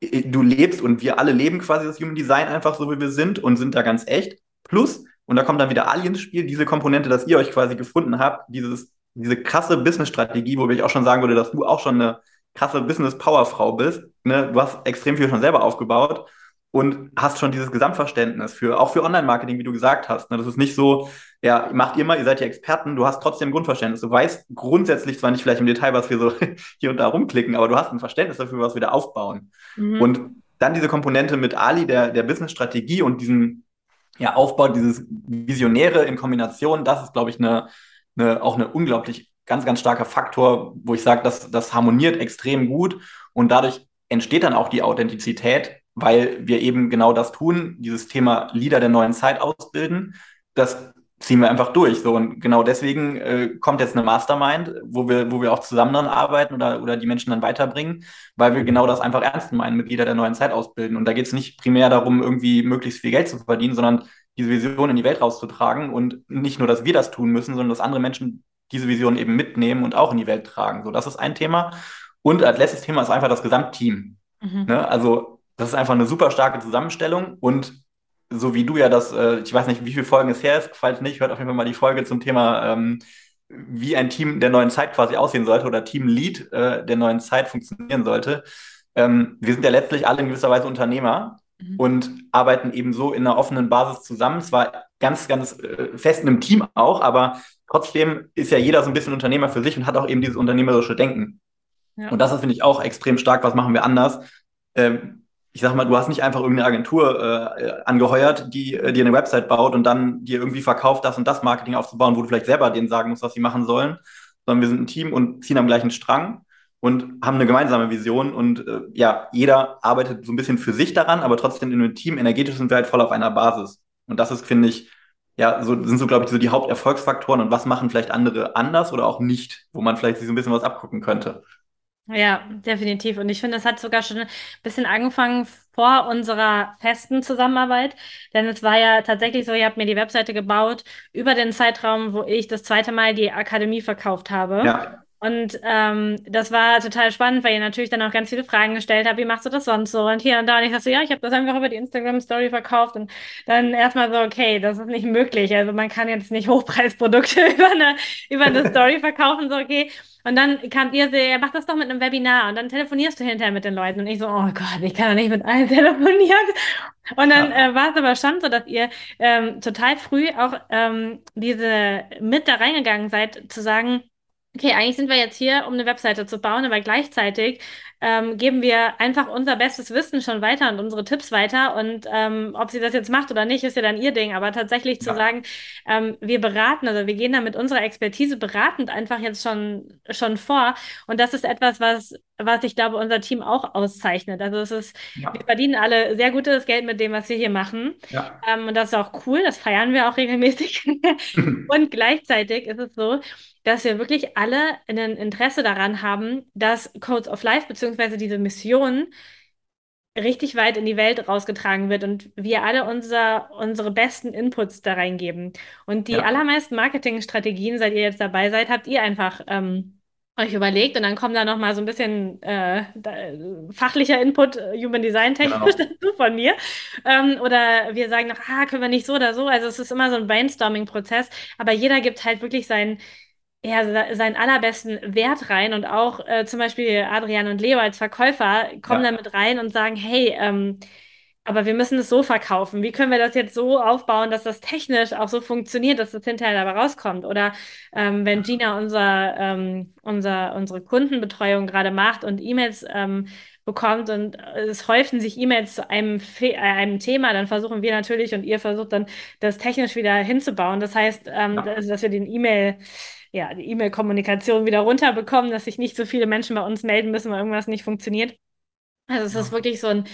S2: äh, du lebst und wir alle leben quasi das Human Design einfach so, wie wir sind und sind da ganz echt. Plus, und da kommt dann wieder Ali ins Spiel, diese Komponente, dass ihr euch quasi gefunden habt, dieses, diese krasse Business-Strategie, wo ich auch schon sagen würde, dass du auch schon eine krasse Business-Powerfrau bist. Ne? Du hast extrem viel schon selber aufgebaut und hast schon dieses Gesamtverständnis für, auch für Online-Marketing, wie du gesagt hast. Ne? Das ist nicht so, ja, macht ihr mal, ihr seid ja Experten, du hast trotzdem Grundverständnis. Du weißt grundsätzlich zwar nicht vielleicht im Detail, was wir so hier und da rumklicken, aber du hast ein Verständnis dafür, was wir da aufbauen. Mhm. Und dann diese Komponente mit Ali, der, der Business-Strategie und diesem ja, Aufbau, dieses Visionäre in Kombination, das ist, glaube ich, eine, eine, auch eine unglaublich ganz, ganz starker Faktor, wo ich sage, dass das harmoniert extrem gut und dadurch entsteht dann auch die Authentizität, weil wir eben genau das tun, dieses Thema Leader der neuen Zeit ausbilden. Das ziehen wir einfach durch. So und genau deswegen äh, kommt jetzt eine Mastermind, wo wir, wo wir auch zusammen dran arbeiten oder, oder die Menschen dann weiterbringen, weil wir genau das einfach ernst meinen, Mitglieder der neuen Zeit ausbilden. Und da geht es nicht primär darum, irgendwie möglichst viel Geld zu verdienen, sondern diese Vision in die Welt rauszutragen und nicht nur, dass wir das tun müssen, sondern dass andere Menschen diese Vision eben mitnehmen und auch in die Welt tragen. So, das ist ein Thema. Und als letztes Thema ist einfach das Gesamtteam. Mhm. Ne? Also das ist einfach eine super starke Zusammenstellung und so wie du ja das, äh, ich weiß nicht, wie viele Folgen es her ist, falls nicht, hört auf jeden Fall mal die Folge zum Thema, ähm, wie ein Team der neuen Zeit quasi aussehen sollte oder Teamlead äh, der neuen Zeit funktionieren sollte. Ähm, wir sind ja letztlich alle in gewisser Weise Unternehmer mhm. und arbeiten eben so in einer offenen Basis zusammen. Zwar ganz, ganz äh, fest in einem Team auch, aber trotzdem ist ja jeder so ein bisschen Unternehmer für sich und hat auch eben dieses unternehmerische Denken. Ja. Und das ist, finde ich, auch extrem stark. Was machen wir anders? Ähm, ich sag mal, du hast nicht einfach irgendeine Agentur äh, angeheuert, die äh, dir eine Website baut und dann dir irgendwie verkauft, das und das Marketing aufzubauen, wo du vielleicht selber denen sagen musst, was sie machen sollen, sondern wir sind ein Team und ziehen am gleichen Strang und haben eine gemeinsame Vision und äh, ja, jeder arbeitet so ein bisschen für sich daran, aber trotzdem in einem Team energetisch sind wir halt voll auf einer Basis. Und das ist, finde ich, ja, so sind so, glaube ich, so die Haupterfolgsfaktoren und was machen vielleicht andere anders oder auch nicht, wo man vielleicht sich so ein bisschen was abgucken könnte.
S1: Ja, definitiv. Und ich finde, das hat sogar schon ein bisschen angefangen vor unserer festen Zusammenarbeit. Denn es war ja tatsächlich so, ihr habt mir die Webseite gebaut über den Zeitraum, wo ich das zweite Mal die Akademie verkauft habe. Ja. Und ähm, das war total spannend, weil ihr natürlich dann auch ganz viele Fragen gestellt habt, wie machst du das sonst so? Und hier und da. Und ich dachte so, ja, ich habe das einfach über die Instagram-Story verkauft. Und dann erstmal so, okay, das ist nicht möglich. Also man kann jetzt nicht Hochpreisprodukte über eine, über eine Story verkaufen. So, okay. Und dann kam ihr so, ja, mach das doch mit einem Webinar. Und dann telefonierst du hinterher mit den Leuten. Und ich so, oh Gott, ich kann doch nicht mit allen telefonieren. Und dann ja. äh, war es aber schon so, dass ihr ähm, total früh auch ähm, diese mit da reingegangen seid, zu sagen, okay, eigentlich sind wir jetzt hier, um eine Webseite zu bauen, aber gleichzeitig ähm, geben wir einfach unser bestes Wissen schon weiter und unsere Tipps weiter. Und ähm, ob sie das jetzt macht oder nicht, ist ja dann ihr Ding. Aber tatsächlich ja. zu sagen, ähm, wir beraten, also wir gehen da mit unserer Expertise beratend einfach jetzt schon, schon vor. Und das ist etwas, was, was ich glaube, unser Team auch auszeichnet. Also es ist, ja. wir verdienen alle sehr gutes Geld mit dem, was wir hier machen. Ja. Ähm, und das ist auch cool, das feiern wir auch regelmäßig. und gleichzeitig ist es so, dass wir wirklich alle ein Interesse daran haben, dass Codes of Life bzw. diese Mission richtig weit in die Welt rausgetragen wird und wir alle unser, unsere besten Inputs da reingeben. Und die ja. allermeisten Marketingstrategien, seit ihr jetzt dabei seid, habt ihr einfach ähm, euch überlegt und dann kommt da nochmal so ein bisschen äh, da, fachlicher Input, äh, Human Design technisch genau. dazu von mir. Ähm, oder wir sagen noch, ah, können wir nicht so oder so. Also es ist immer so ein Brainstorming-Prozess, aber jeder gibt halt wirklich sein ja, seinen allerbesten Wert rein und auch äh, zum Beispiel Adrian und Leo als Verkäufer kommen ja. mit rein und sagen, hey, ähm, aber wir müssen es so verkaufen. Wie können wir das jetzt so aufbauen, dass das technisch auch so funktioniert, dass das hinterher dabei rauskommt? Oder ähm, wenn Gina unser, ähm, unser, unsere Kundenbetreuung gerade macht und E-Mails ähm, bekommt und es häufen sich E-Mails zu einem, äh, einem Thema, dann versuchen wir natürlich und ihr versucht dann das technisch wieder hinzubauen. Das heißt, ähm, ja. dass, dass wir den E-Mail ja, die E-Mail-Kommunikation wieder runterbekommen, dass sich nicht so viele Menschen bei uns melden müssen, weil irgendwas nicht funktioniert. Also es ja. ist wirklich so ein,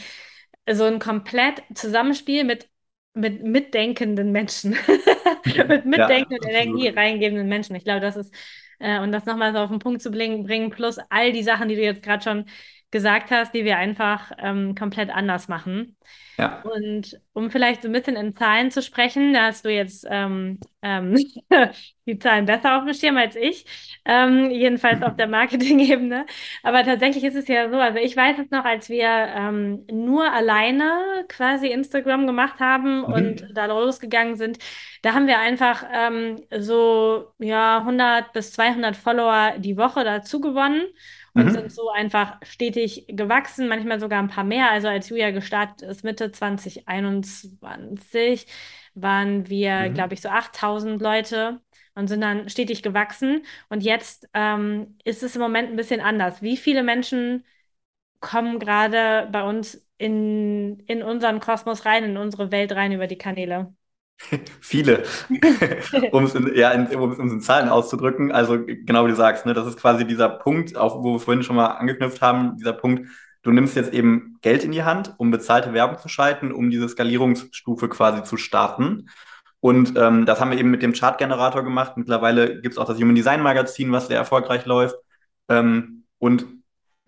S1: so ein komplett Zusammenspiel mit, mit mitdenkenden Menschen. mit mitdenkenden, ja, Energie reingebenden Menschen. Ich glaube, das ist, äh, und das nochmal so auf den Punkt zu bringen, bringen, plus all die Sachen, die du jetzt gerade schon gesagt hast, die wir einfach ähm, komplett anders machen.
S2: Ja.
S1: Und um vielleicht so ein bisschen in Zahlen zu sprechen, da hast du jetzt ähm, ähm, die Zahlen besser auf dem Schirm als ich, ähm, jedenfalls auf der Marketing-Ebene. Aber tatsächlich ist es ja so, also ich weiß es noch, als wir ähm, nur alleine quasi Instagram gemacht haben mhm. und da losgegangen sind, da haben wir einfach ähm, so ja 100 bis 200 Follower die Woche dazu gewonnen und mhm. sind so einfach stetig gewachsen, manchmal sogar ein paar mehr. Also als Julia gestartet ist, Mitte 2021, waren wir, mhm. glaube ich, so 8000 Leute und sind dann stetig gewachsen. Und jetzt ähm, ist es im Moment ein bisschen anders. Wie viele Menschen kommen gerade bei uns in, in unseren Kosmos rein, in unsere Welt rein über die Kanäle?
S2: Viele, um es in, ja, in, um es in Zahlen auszudrücken. Also genau wie du sagst, ne, das ist quasi dieser Punkt, auch wo wir vorhin schon mal angeknüpft haben, dieser Punkt, du nimmst jetzt eben Geld in die Hand, um bezahlte Werbung zu schalten, um diese Skalierungsstufe quasi zu starten. Und ähm, das haben wir eben mit dem Chartgenerator gemacht. Mittlerweile gibt es auch das Human Design Magazin, was sehr erfolgreich läuft. Ähm, und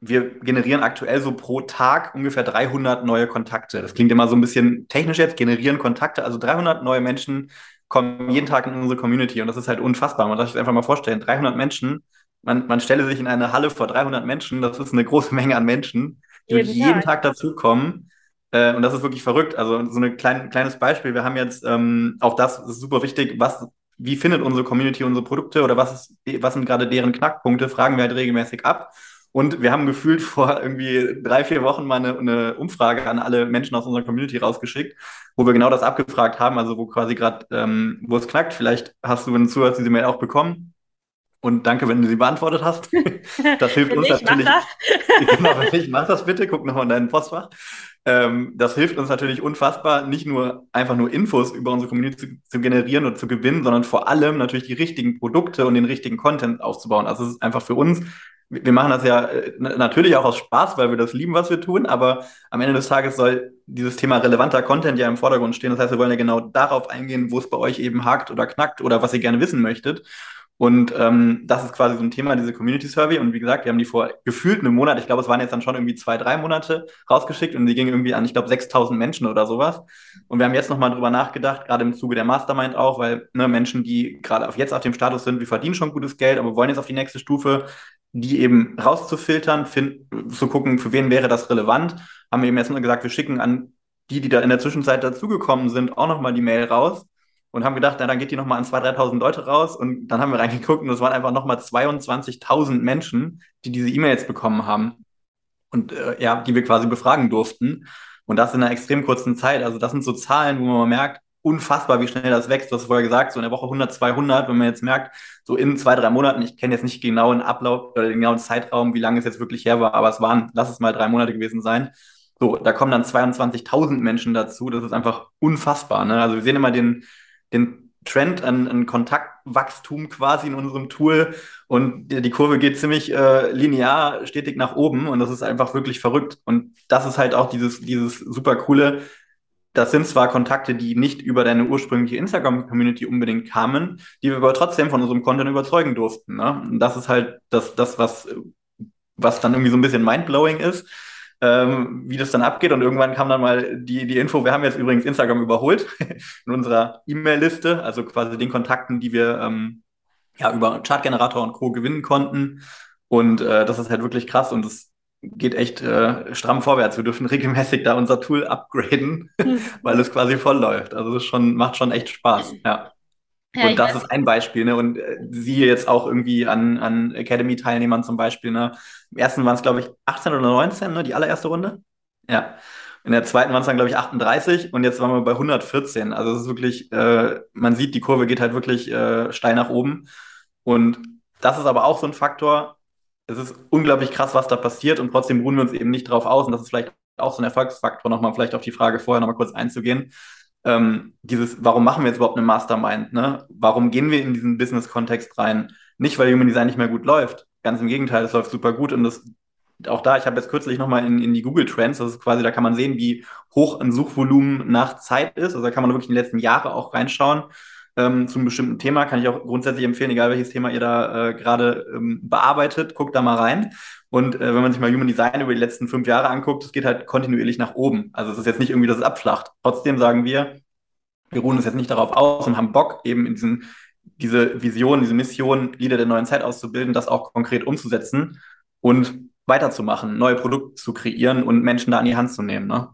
S2: wir generieren aktuell so pro Tag ungefähr 300 neue Kontakte. Das klingt immer so ein bisschen technisch jetzt, generieren Kontakte. Also 300 neue Menschen kommen jeden Tag in unsere Community und das ist halt unfassbar. Man darf sich einfach mal vorstellen, 300 Menschen, man, man stelle sich in eine Halle vor 300 Menschen, das ist eine große Menge an Menschen, die jeden, jeden Tag dazukommen. Äh, und das ist wirklich verrückt. Also so ein klein, kleines Beispiel. Wir haben jetzt, ähm, auch das ist super wichtig, was, wie findet unsere Community unsere Produkte oder was, ist, was sind gerade deren Knackpunkte, fragen wir halt regelmäßig ab. Und wir haben gefühlt vor irgendwie drei, vier Wochen mal eine, eine, Umfrage an alle Menschen aus unserer Community rausgeschickt, wo wir genau das abgefragt haben, also wo quasi gerade, ähm, wo es knackt. Vielleicht hast du, wenn du zuhörst, diese Mail auch bekommen. Und danke, wenn du sie beantwortet hast. Das hilft uns ich, natürlich. Mach das. genau, wenn ich, mach das bitte, guck nochmal in deinen Postfach. Ähm, das hilft uns natürlich unfassbar, nicht nur einfach nur Infos über unsere Community zu, zu, generieren und zu gewinnen, sondern vor allem natürlich die richtigen Produkte und den richtigen Content aufzubauen. Also es ist einfach für uns wir machen das ja äh, natürlich auch aus Spaß, weil wir das lieben, was wir tun, aber am Ende des Tages soll dieses Thema relevanter Content ja im Vordergrund stehen. Das heißt, wir wollen ja genau darauf eingehen, wo es bei euch eben hakt oder knackt oder was ihr gerne wissen möchtet. Und ähm, das ist quasi so ein Thema, diese Community Survey. Und wie gesagt, wir haben die vor gefühlt einem Monat, ich glaube, es waren jetzt dann schon irgendwie zwei, drei Monate rausgeschickt und die gingen irgendwie an, ich glaube, 6000 Menschen oder sowas. Und wir haben jetzt nochmal drüber nachgedacht, gerade im Zuge der Mastermind auch, weil ne, Menschen, die gerade auf jetzt auf dem Status sind, wir verdienen schon gutes Geld, aber wollen jetzt auf die nächste Stufe, die eben rauszufiltern, zu gucken, für wen wäre das relevant, haben wir eben nur gesagt, wir schicken an die, die da in der Zwischenzeit dazugekommen sind, auch nochmal die Mail raus und haben gedacht, na, dann geht die nochmal an 2.000, 3.000 Leute raus und dann haben wir reingeguckt und es waren einfach nochmal 22.000 Menschen, die diese E-Mails bekommen haben und äh, ja, die wir quasi befragen durften und das in einer extrem kurzen Zeit. Also das sind so Zahlen, wo man merkt, unfassbar, wie schnell das wächst. Du hast vorher gesagt, so in der Woche 100, 200, wenn man jetzt merkt, so in zwei, drei Monaten, ich kenne jetzt nicht genau den Ablauf oder den genauen Zeitraum, wie lange es jetzt wirklich her war, aber es waren, lass es mal drei Monate gewesen sein. So, da kommen dann 22.000 Menschen dazu. Das ist einfach unfassbar. Ne? Also wir sehen immer den, den Trend an, an Kontaktwachstum quasi in unserem Tool und die, die Kurve geht ziemlich äh, linear, stetig nach oben und das ist einfach wirklich verrückt. Und das ist halt auch dieses, dieses super coole, das sind zwar Kontakte, die nicht über deine ursprüngliche Instagram-Community unbedingt kamen, die wir aber trotzdem von unserem Content überzeugen durften. Ne? Und das ist halt das, das was, was dann irgendwie so ein bisschen mindblowing ist, ähm, wie das dann abgeht. Und irgendwann kam dann mal die, die Info, wir haben jetzt übrigens Instagram überholt in unserer E-Mail-Liste, also quasi den Kontakten, die wir ähm, ja über Chartgenerator und Co. gewinnen konnten. Und äh, das ist halt wirklich krass und das geht echt äh, stramm vorwärts. Wir dürfen regelmäßig da unser Tool upgraden, mhm. weil es quasi voll läuft. Also das schon, macht schon echt Spaß, ja. ja und das ist ein Beispiel, ne? Und äh, siehe jetzt auch irgendwie an, an Academy-Teilnehmern zum Beispiel, ne? Im ersten waren es, glaube ich, 18 oder 19, ne? Die allererste Runde. Ja. In der zweiten waren es dann, glaube ich, 38 und jetzt waren wir bei 114. Also es ist wirklich, äh, man sieht, die Kurve geht halt wirklich äh, steil nach oben. Und das ist aber auch so ein Faktor, es ist unglaublich krass, was da passiert und trotzdem ruhen wir uns eben nicht drauf aus und das ist vielleicht auch so ein Erfolgsfaktor, nochmal vielleicht auf die Frage vorher nochmal kurz einzugehen. Ähm, dieses, warum machen wir jetzt überhaupt eine Mastermind? Ne? Warum gehen wir in diesen Business-Kontext rein? Nicht, weil Human Design nicht mehr gut läuft. Ganz im Gegenteil, es läuft super gut und das auch da, ich habe jetzt kürzlich nochmal in, in die Google Trends, das ist quasi, da kann man sehen, wie hoch ein Suchvolumen nach Zeit ist. Also da kann man wirklich in die letzten Jahre auch reinschauen ähm, zu einem bestimmten Thema. Kann ich auch grundsätzlich empfehlen, egal welches Thema ihr da äh, gerade ähm, bearbeitet, guckt da mal rein. Und äh, wenn man sich mal Human Design über die letzten fünf Jahre anguckt, es geht halt kontinuierlich nach oben. Also es ist jetzt nicht irgendwie, dass es abflacht. Trotzdem sagen wir, wir ruhen uns jetzt nicht darauf aus und haben Bock, eben in diesen, diese Vision, diese Mission, Leader der neuen Zeit auszubilden, das auch konkret umzusetzen und weiterzumachen, neue Produkte zu kreieren und Menschen da an die Hand zu nehmen. Ne?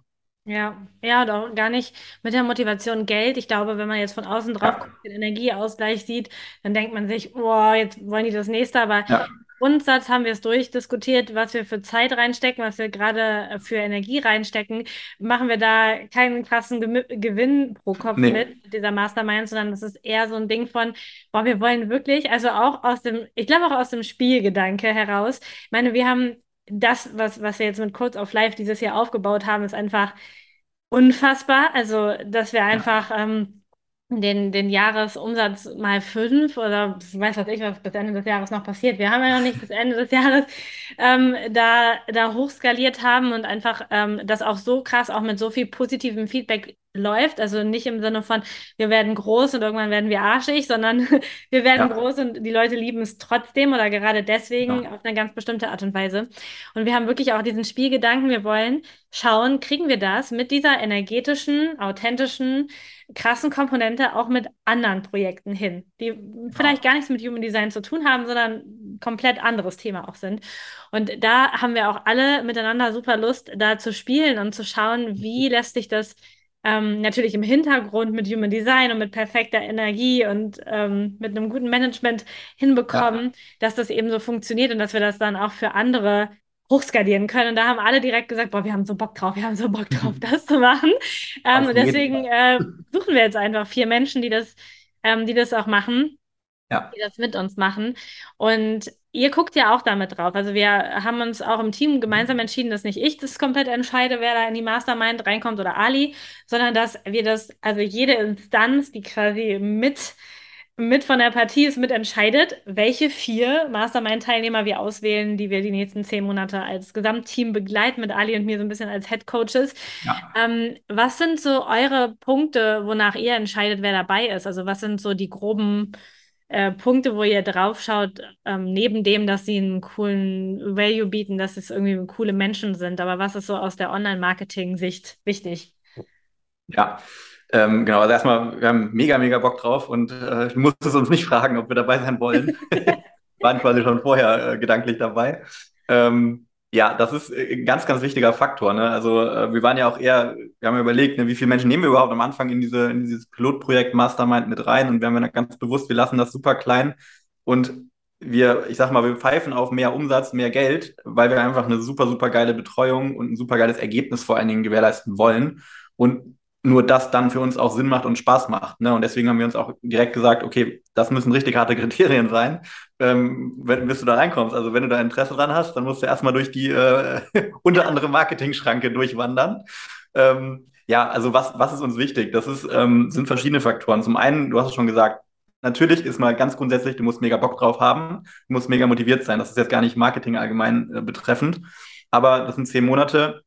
S1: Ja, ja, doch gar nicht mit der Motivation Geld. Ich glaube, wenn man jetzt von außen drauf guckt, den Energieausgleich sieht, dann denkt man sich, oh, jetzt wollen die das nächste. Aber im
S2: ja,
S1: Grundsatz haben wir es durchdiskutiert, was wir für Zeit reinstecken, was wir gerade äh, für Energie reinstecken. Machen wir da keinen krassen Gemi- Gewinn pro Kopf
S2: nee,
S1: mit dieser Mastermind, sondern das ist eher so ein Ding von, boah, wir wollen wirklich, also auch aus dem, ich glaube auch aus dem Spielgedanke heraus. Ich meine, wir haben das, was, was wir jetzt mit Codes of Life dieses Jahr aufgebaut haben, ist einfach unfassbar. Also, dass wir
S2: ja,
S1: einfach ähm, den, den Jahresumsatz mal fünf oder weiß was ich, was bis Ende des Jahres noch passiert. Wir haben ja noch nicht bis Ende des Jahres ähm, da, da hochskaliert haben und einfach ähm, das auch so krass, auch mit so viel positivem Feedback läuft. Also nicht im Sinne von, wir werden groß und irgendwann werden wir arschig, sondern wir werden
S2: ja,
S1: groß und die Leute lieben es trotzdem oder gerade deswegen
S2: ja,
S1: auf eine ganz bestimmte Art und Weise. Und wir haben wirklich auch diesen Spielgedanken, wir wollen schauen, kriegen wir das mit dieser energetischen, authentischen, krassen Komponente auch mit anderen Projekten hin, die vielleicht gar nichts mit Human Design zu tun haben, sondern ein komplett anderes Thema auch sind. Und da haben wir auch alle miteinander super Lust, da zu spielen und zu schauen, wie lässt sich das ähm, natürlich im Hintergrund mit Human Design und mit perfekter Energie und ähm, mit einem guten Management
S2: Ja,
S1: hinbekommen, dass das eben so funktioniert und dass wir das dann auch für andere hochskalieren können. Und da haben alle direkt gesagt, boah, wir haben so Bock drauf, wir haben so Bock drauf, das zu machen. Ähm, und deswegen äh, suchen wir jetzt einfach vier Menschen, die das, ähm, die das auch machen
S2: Ja,
S1: die das mit uns machen. Und ihr guckt ja auch damit drauf. Also wir haben uns auch im Team gemeinsam entschieden, dass nicht ich das komplett entscheide, wer da in die Mastermind reinkommt oder Ali, sondern dass wir das, also jede Instanz, die quasi mit, mit von der Partie ist, mitentscheidet, welche vier Mastermind-Teilnehmer wir auswählen, die wir die nächsten zehn Monate als Gesamtteam begleiten, mit Ali und mir so ein bisschen als Head Coaches.
S2: ja.
S1: Ähm, was sind so eure Punkte, wonach ihr entscheidet, wer dabei ist? Also was sind so die groben äh, Punkte, wo ihr drauf schaut, ähm, neben dem, dass sie einen coolen Value bieten, dass es irgendwie coole Menschen sind. Aber was ist so aus der Online-Marketing-Sicht wichtig?
S2: Ja, ähm, genau. Also erstmal, wir haben mega, mega Bock drauf und äh, du musstest uns nicht fragen, ob wir dabei sein wollen. Waren quasi schon vorher äh, gedanklich dabei. Ähm, ja, das ist äh, ein ganz, ganz wichtiger Faktor. Ne? Also äh, wir waren ja auch eher, wir haben ja überlegt, ne, wie viele Menschen nehmen wir überhaupt am Anfang in diese, in dieses Pilotprojekt Mastermind mit rein und wir haben ja ganz bewusst, wir lassen das super klein und wir, ich sag mal, wir pfeifen auf mehr Umsatz, mehr Geld, weil wir einfach eine super, super geile Betreuung und ein super geiles Ergebnis vor allen Dingen gewährleisten wollen. Und nur das dann für uns auch Sinn macht und Spaß macht. Ne? Und deswegen haben wir uns auch direkt gesagt, okay, das müssen richtig harte Kriterien sein, ähm, wenn, bis du da reinkommst. Also wenn du da Interesse dran hast, dann musst du erstmal durch die äh, unter anderem Marketing-Schranke durchwandern. Ähm, ja, also was, was ist uns wichtig? Das ist, ähm, sind verschiedene Faktoren. Zum einen, du hast es schon gesagt, natürlich ist mal ganz grundsätzlich, du musst mega Bock drauf haben, du musst mega motiviert sein. Das ist jetzt gar nicht Marketing allgemein äh, betreffend. Aber das sind zehn Monate,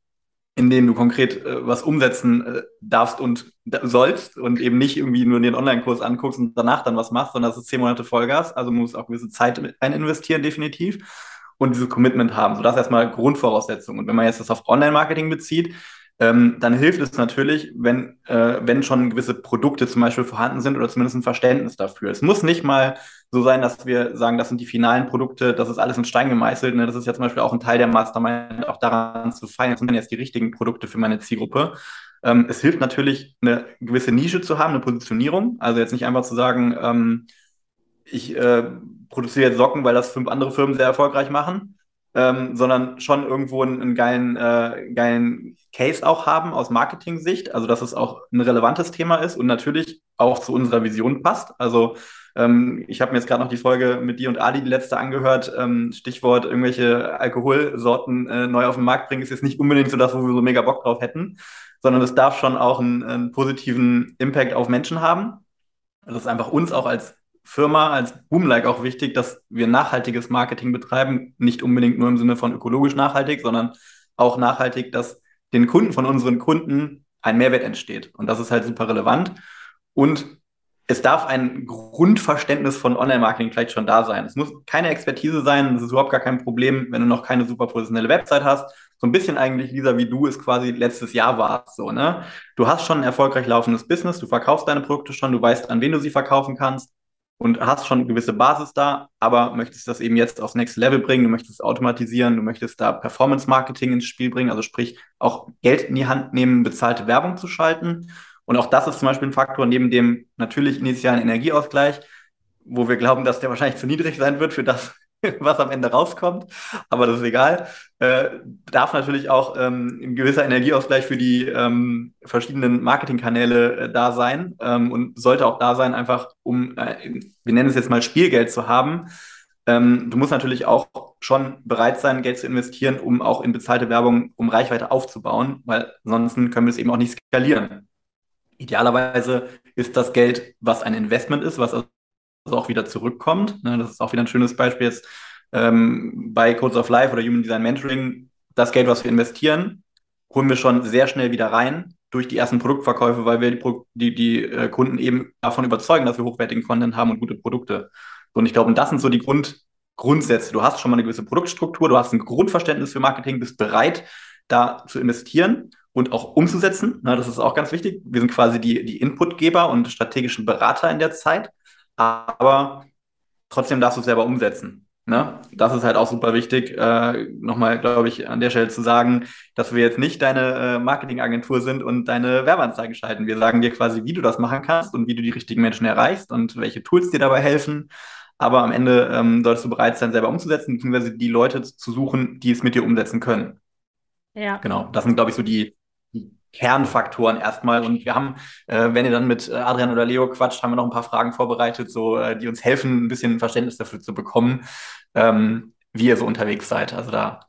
S2: in denen du konkret äh, was umsetzen äh, darfst und sollst und eben nicht irgendwie nur den Online-Kurs anguckst und danach dann was machst, sondern das ist zehn Monate Vollgas. Also muss auch gewisse Zeit rein investieren, definitiv. Und dieses Commitment haben. So, das ist erstmal Grundvoraussetzung. Und wenn man jetzt das auf Online-Marketing bezieht, ähm, dann hilft es natürlich, wenn, äh, wenn schon gewisse Produkte zum Beispiel vorhanden sind oder zumindest ein Verständnis dafür. Es muss nicht mal so sein, dass wir sagen, das sind die finalen Produkte, das ist alles in Stein gemeißelt. Ne? Das ist ja zum Beispiel auch ein Teil der Mastermind, auch daran zu feiern, sind denn jetzt die richtigen Produkte für meine Zielgruppe. Ähm, es hilft natürlich, eine gewisse Nische zu haben, eine Positionierung. Also jetzt nicht einfach zu sagen, ähm, ich äh, produziere jetzt Socken, weil das fünf andere Firmen sehr erfolgreich machen, ähm, sondern schon irgendwo einen, einen geilen, äh, geilen Case auch haben aus Marketing-Sicht, also dass es auch ein relevantes Thema ist und natürlich auch zu unserer Vision passt. Also Ähm, ich habe mir jetzt gerade noch die Folge mit dir und Adi, die letzte, angehört. Ähm, Stichwort irgendwelche Alkoholsorten äh, neu auf den Markt bringen, ist jetzt nicht unbedingt so das, wo wir so mega Bock drauf hätten, sondern es darf schon auch einen, einen positiven Impact auf Menschen haben. Das ist einfach uns auch als Firma, als Boomlike auch wichtig, dass wir nachhaltiges Marketing betreiben. Nicht unbedingt nur im Sinne von ökologisch nachhaltig, sondern auch nachhaltig, dass den Kunden von unseren Kunden ein Mehrwert entsteht. Und das ist halt super relevant. Und es darf ein Grundverständnis von Online-Marketing vielleicht schon da sein. Es muss keine Expertise sein, es ist überhaupt gar kein Problem, wenn du noch keine super professionelle Website hast. So ein bisschen eigentlich, Lisa, wie du es quasi letztes Jahr warst. So, ne? Du hast schon ein erfolgreich laufendes Business, du verkaufst deine Produkte schon, du weißt, an wen du sie verkaufen kannst und hast schon eine gewisse Basis da, aber möchtest das eben jetzt aufs nächste Level bringen, du möchtest es automatisieren, du möchtest da Performance Marketing ins Spiel bringen, also sprich auch Geld in die Hand nehmen, bezahlte Werbung zu schalten. Und auch das ist zum Beispiel ein Faktor neben dem natürlich initialen Energieausgleich, wo wir glauben, dass der wahrscheinlich zu niedrig sein wird für das, was am Ende rauskommt, aber das ist egal. Äh, darf natürlich auch ähm, ein gewisser Energieausgleich für die ähm, verschiedenen Marketingkanäle äh, da sein ähm, und sollte auch da sein, einfach um, äh, wir nennen es jetzt mal Spielgeld zu haben. Ähm, du musst natürlich auch schon bereit sein, Geld zu investieren, um auch in bezahlte Werbung, um Reichweite aufzubauen, weil ansonsten können wir es eben auch nicht skalieren. Idealerweise ist das Geld, was ein Investment ist, was also auch wieder zurückkommt. Ne, das ist auch wieder ein schönes Beispiel jetzt ähm, bei Codes of Life oder Human Design Mentoring. Das Geld, was wir investieren, holen wir schon sehr schnell wieder rein durch die ersten Produktverkäufe, weil wir die, die, die äh, Kunden eben davon überzeugen, dass wir hochwertigen Content haben und gute Produkte. Und ich glaube, das sind so die Grund, Grundsätze. Du hast schon mal eine gewisse Produktstruktur, du hast ein Grundverständnis für Marketing, bist bereit, da zu investieren und auch umzusetzen. Na, das ist auch ganz wichtig. Wir sind quasi die, die Inputgeber und strategischen Berater in der Zeit aber trotzdem darfst du es selber umsetzen. Ne? Das ist halt auch super wichtig, äh, nochmal, glaube ich, an der Stelle zu sagen, dass wir jetzt nicht deine äh, Marketingagentur sind und deine Werbeanzeigen schalten. Wir sagen dir quasi, wie du das machen kannst und wie du die richtigen Menschen erreichst und welche Tools dir dabei helfen. Aber am Ende ähm, solltest du bereit sein, selber umzusetzen, beziehungsweise die Leute zu suchen, die es mit dir umsetzen können. Ja. Genau, das sind, glaube ich, so die, Kernfaktoren erstmal. Und wir haben, äh, wenn ihr dann mit äh, Adrian oder Leo quatscht, haben wir noch ein paar Fragen vorbereitet, so äh, die uns helfen, ein bisschen Verständnis dafür zu bekommen, ähm, wie ihr so unterwegs seid. Also da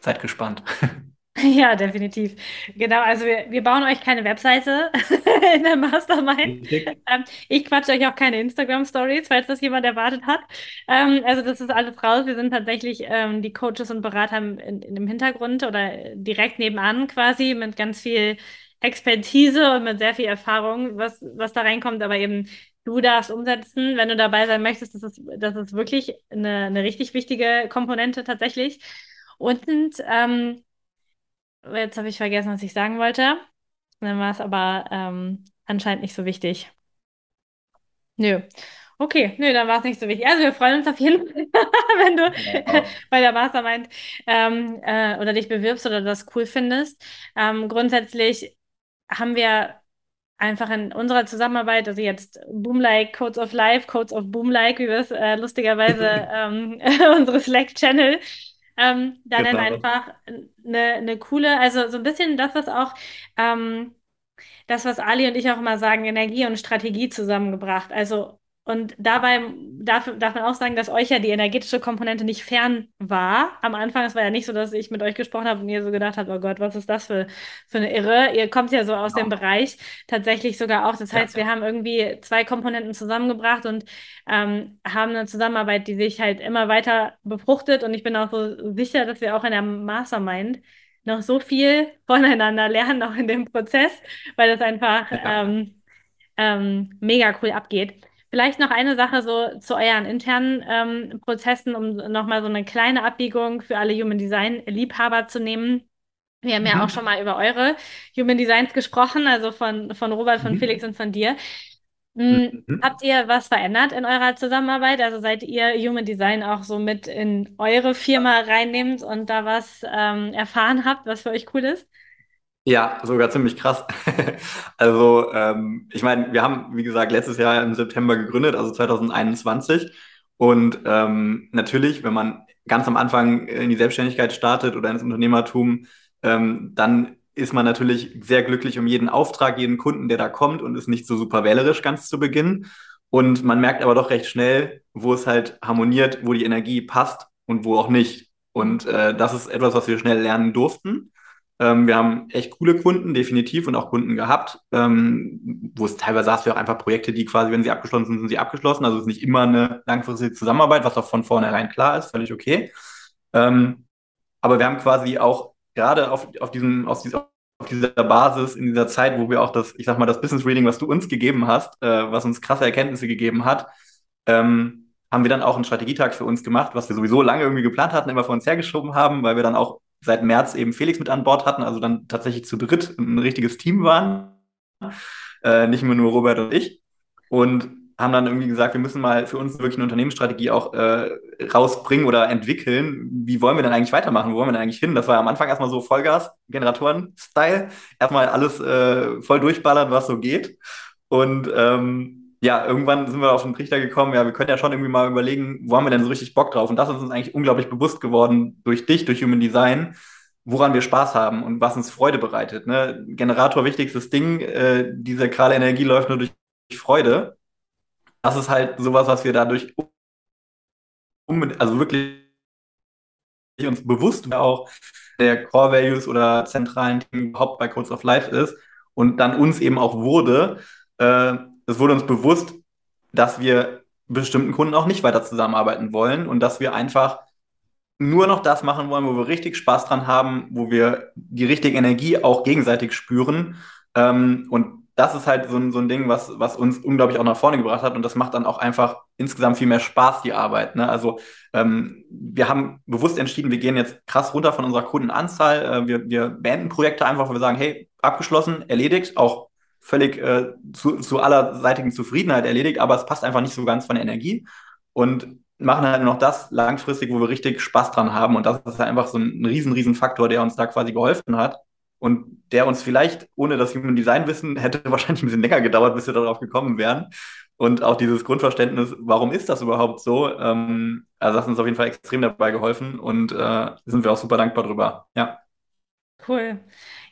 S2: seid gespannt.
S1: Ja, definitiv. Genau, also wir, wir bauen euch keine Webseite in der Mastermind. Ähm, ich quatsche euch auch keine Instagram-Stories, falls das jemand erwartet hat. Ähm, also das ist alles raus. Wir sind tatsächlich ähm, die Coaches und Berater in, in dem Hintergrund oder direkt nebenan quasi mit ganz viel Expertise und mit sehr viel Erfahrung, was, was da reinkommt, aber eben du darfst umsetzen, wenn du dabei sein möchtest. Das ist, das ist wirklich eine, eine richtig wichtige Komponente tatsächlich. Und ähm, Jetzt habe ich vergessen, was ich sagen wollte. Dann war es aber ähm, anscheinend nicht so wichtig. Nö. Okay, nö, dann war es nicht so wichtig. Also wir freuen uns auf jeden Fall, wenn du ja. bei der Mastermind ähm, äh, oder dich bewirbst oder das cool findest. Ähm, grundsätzlich haben wir einfach in unserer Zusammenarbeit, also jetzt Boomlike, Codes of Life, Codes of Boomlike, wie wir es äh, lustigerweise ähm, unsere Slack-Channel ähm, da genau. dann einfach eine, eine coole, also so ein bisschen das, was auch ähm, das, was Ali und ich auch immer sagen, Energie und Strategie zusammengebracht. Also und dabei darf, darf man auch sagen, dass euch ja die energetische Komponente nicht fern war. Am Anfang, es war ja nicht so, dass ich mit euch gesprochen habe und ihr so gedacht habt, oh Gott, was ist das für, für eine Irre? Ihr kommt ja so aus genau. dem Bereich tatsächlich sogar auch. Das heißt, ja. wir haben irgendwie zwei Komponenten zusammengebracht und ähm, haben eine Zusammenarbeit, die sich halt immer weiter befruchtet. Und ich bin auch so sicher, dass wir auch in der Mastermind noch so viel voneinander lernen, auch in dem Prozess, weil das einfach ja. ähm, ähm, mega cool abgeht. Vielleicht noch eine Sache so zu euren internen ähm, Prozessen, um nochmal so eine kleine Abbiegung für alle Human Design Liebhaber zu nehmen. Wir haben mhm. ja auch schon mal über eure Human Designs gesprochen, also von, von Robert, von mhm. Felix und von dir. Mhm. mhm. Habt ihr was verändert in eurer Zusammenarbeit? Also seid ihr Human Design auch so mit in eure Firma reinnehmt und da was ähm, erfahren habt, was für euch cool ist?
S2: Ja, sogar ziemlich krass. Also, ähm, ich meine, wir haben, wie gesagt, letztes Jahr im September gegründet, also 2021. Und ähm, natürlich, wenn man ganz am Anfang in die Selbstständigkeit startet oder ins Unternehmertum, ähm, dann ist man natürlich sehr glücklich um jeden Auftrag, jeden Kunden, der da kommt und ist nicht so super wählerisch ganz zu Beginn. Und man merkt aber doch recht schnell, wo es halt harmoniert, wo die Energie passt und wo auch nicht. Und äh, das ist etwas, was wir schnell lernen durften. Ähm, wir haben echt coole Kunden, definitiv, und auch Kunden gehabt, ähm, wo es teilweise hast du auch einfach Projekte, die quasi, wenn sie abgeschlossen sind, sind sie abgeschlossen. Also es ist nicht immer eine langfristige Zusammenarbeit, was auch von vornherein klar ist, völlig okay. Ähm, aber wir haben quasi auch gerade auf, auf, diesem, auf, dieser, auf dieser Basis, in dieser Zeit, wo wir auch das, ich sag mal, das Business Reading, was du uns gegeben hast, äh, was uns krasse Erkenntnisse gegeben hat, ähm, haben wir dann auch einen Strategietag für uns gemacht, was wir sowieso lange irgendwie geplant hatten, immer vor uns hergeschoben haben, weil wir dann auch seit März eben Felix mit an Bord hatten, also dann tatsächlich zu dritt ein richtiges Team waren. Äh, nicht mehr nur Robert und ich. Und haben dann irgendwie gesagt, wir müssen mal für uns wirklich eine Unternehmensstrategie auch äh, rausbringen oder entwickeln. Wie wollen wir denn eigentlich weitermachen? Wo wollen wir denn eigentlich hin? Das war am Anfang erstmal so Vollgas, Generatoren-Style. Erstmal alles äh, voll durchballern, was so geht. Und ähm, ja, irgendwann sind wir auf den Trichter gekommen, ja, wir können ja schon irgendwie mal überlegen, wo haben wir denn so richtig Bock drauf? Und das ist uns eigentlich unglaublich bewusst geworden durch dich, durch Human Design, woran wir Spaß haben und was uns Freude bereitet. Ne? Generator, wichtigstes Ding, äh, diese sakrale Energie läuft nur durch Freude das ist halt sowas, was wir dadurch also wirklich uns bewusst auch der Core Values oder zentralen Themen überhaupt bei Codes of Life ist und dann uns eben auch wurde, äh, es wurde uns bewusst, dass wir bestimmten Kunden auch nicht weiter zusammenarbeiten wollen und dass wir einfach nur noch das machen wollen, wo wir richtig Spaß dran haben, wo wir die richtige Energie auch gegenseitig spüren ähm, und das ist halt so ein, so ein Ding, was, was uns unglaublich auch nach vorne gebracht hat. Und das macht dann auch einfach insgesamt viel mehr Spaß, die Arbeit. Ne? Also ähm, wir haben bewusst entschieden, wir gehen jetzt krass runter von unserer Kundenanzahl. Äh, wir, wir beenden Projekte einfach, weil wir sagen, hey, abgeschlossen, erledigt, auch völlig äh, zu, zu allerseitigen Zufriedenheit erledigt, aber es passt einfach nicht so ganz von der Energie. Und machen halt noch das langfristig, wo wir richtig Spaß dran haben. Und das ist halt einfach so ein riesen, riesen Faktor, der uns da quasi geholfen hat und der uns vielleicht ohne das Human Design Wissen hätte wahrscheinlich ein bisschen länger gedauert, bis wir darauf gekommen wären. Und auch dieses Grundverständnis, warum ist das überhaupt so? Ähm, also das hat uns auf jeden Fall extrem dabei geholfen und äh, sind wir auch super dankbar drüber. Ja.
S1: Cool.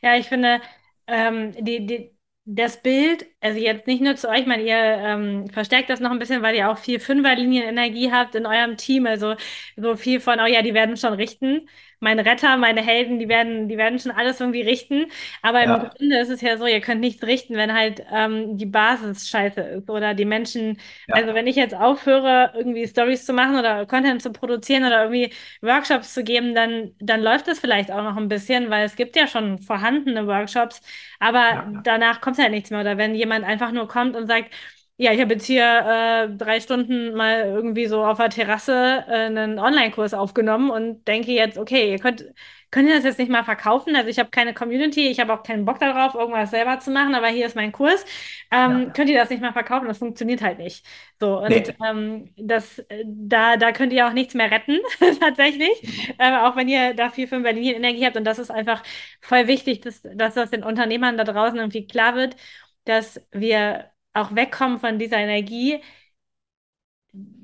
S1: Ja, ich finde, ähm, die, die, das Bild, also jetzt nicht nur zu euch, ich meine, ihr ähm, verstärkt das noch ein bisschen, weil ihr auch viel Fünferlinien-Energie habt in eurem Team, also so viel von, oh ja, die werden schon richten meine Retter, meine Helden, die werden, die werden schon alles irgendwie richten. Aber im
S2: Ja,
S1: Grunde ist es ja so, ihr könnt nichts richten, wenn halt ähm, die Basis scheiße ist oder die Menschen, also
S2: ja,
S1: wenn ich jetzt aufhöre, irgendwie Stories zu machen oder Content zu produzieren oder irgendwie Workshops zu geben, dann, dann läuft das vielleicht auch noch ein bisschen, weil es gibt ja schon vorhandene Workshops, aber
S2: ja,
S1: danach kommt halt nichts mehr. Oder wenn jemand einfach nur kommt und sagt, ja, ich habe jetzt hier äh, drei Stunden mal irgendwie so auf der Terrasse äh, einen Online-Kurs aufgenommen und denke jetzt, okay, ihr könnt, könnt ihr das jetzt nicht mal verkaufen? Also ich habe keine Community, ich habe auch keinen Bock darauf, irgendwas selber zu machen, aber hier ist mein Kurs. Ähm,
S2: ja.
S1: könnt ihr das nicht mal verkaufen? Das funktioniert halt nicht. So, und
S2: Nee.
S1: ähm, das, da, da könnt ihr auch nichts mehr retten, tatsächlich. Äh, auch wenn ihr da viel für Berlin Energie habt. Und das ist einfach voll wichtig, dass, dass das den Unternehmern da draußen irgendwie klar wird, dass wir auch wegkommen von dieser Energie.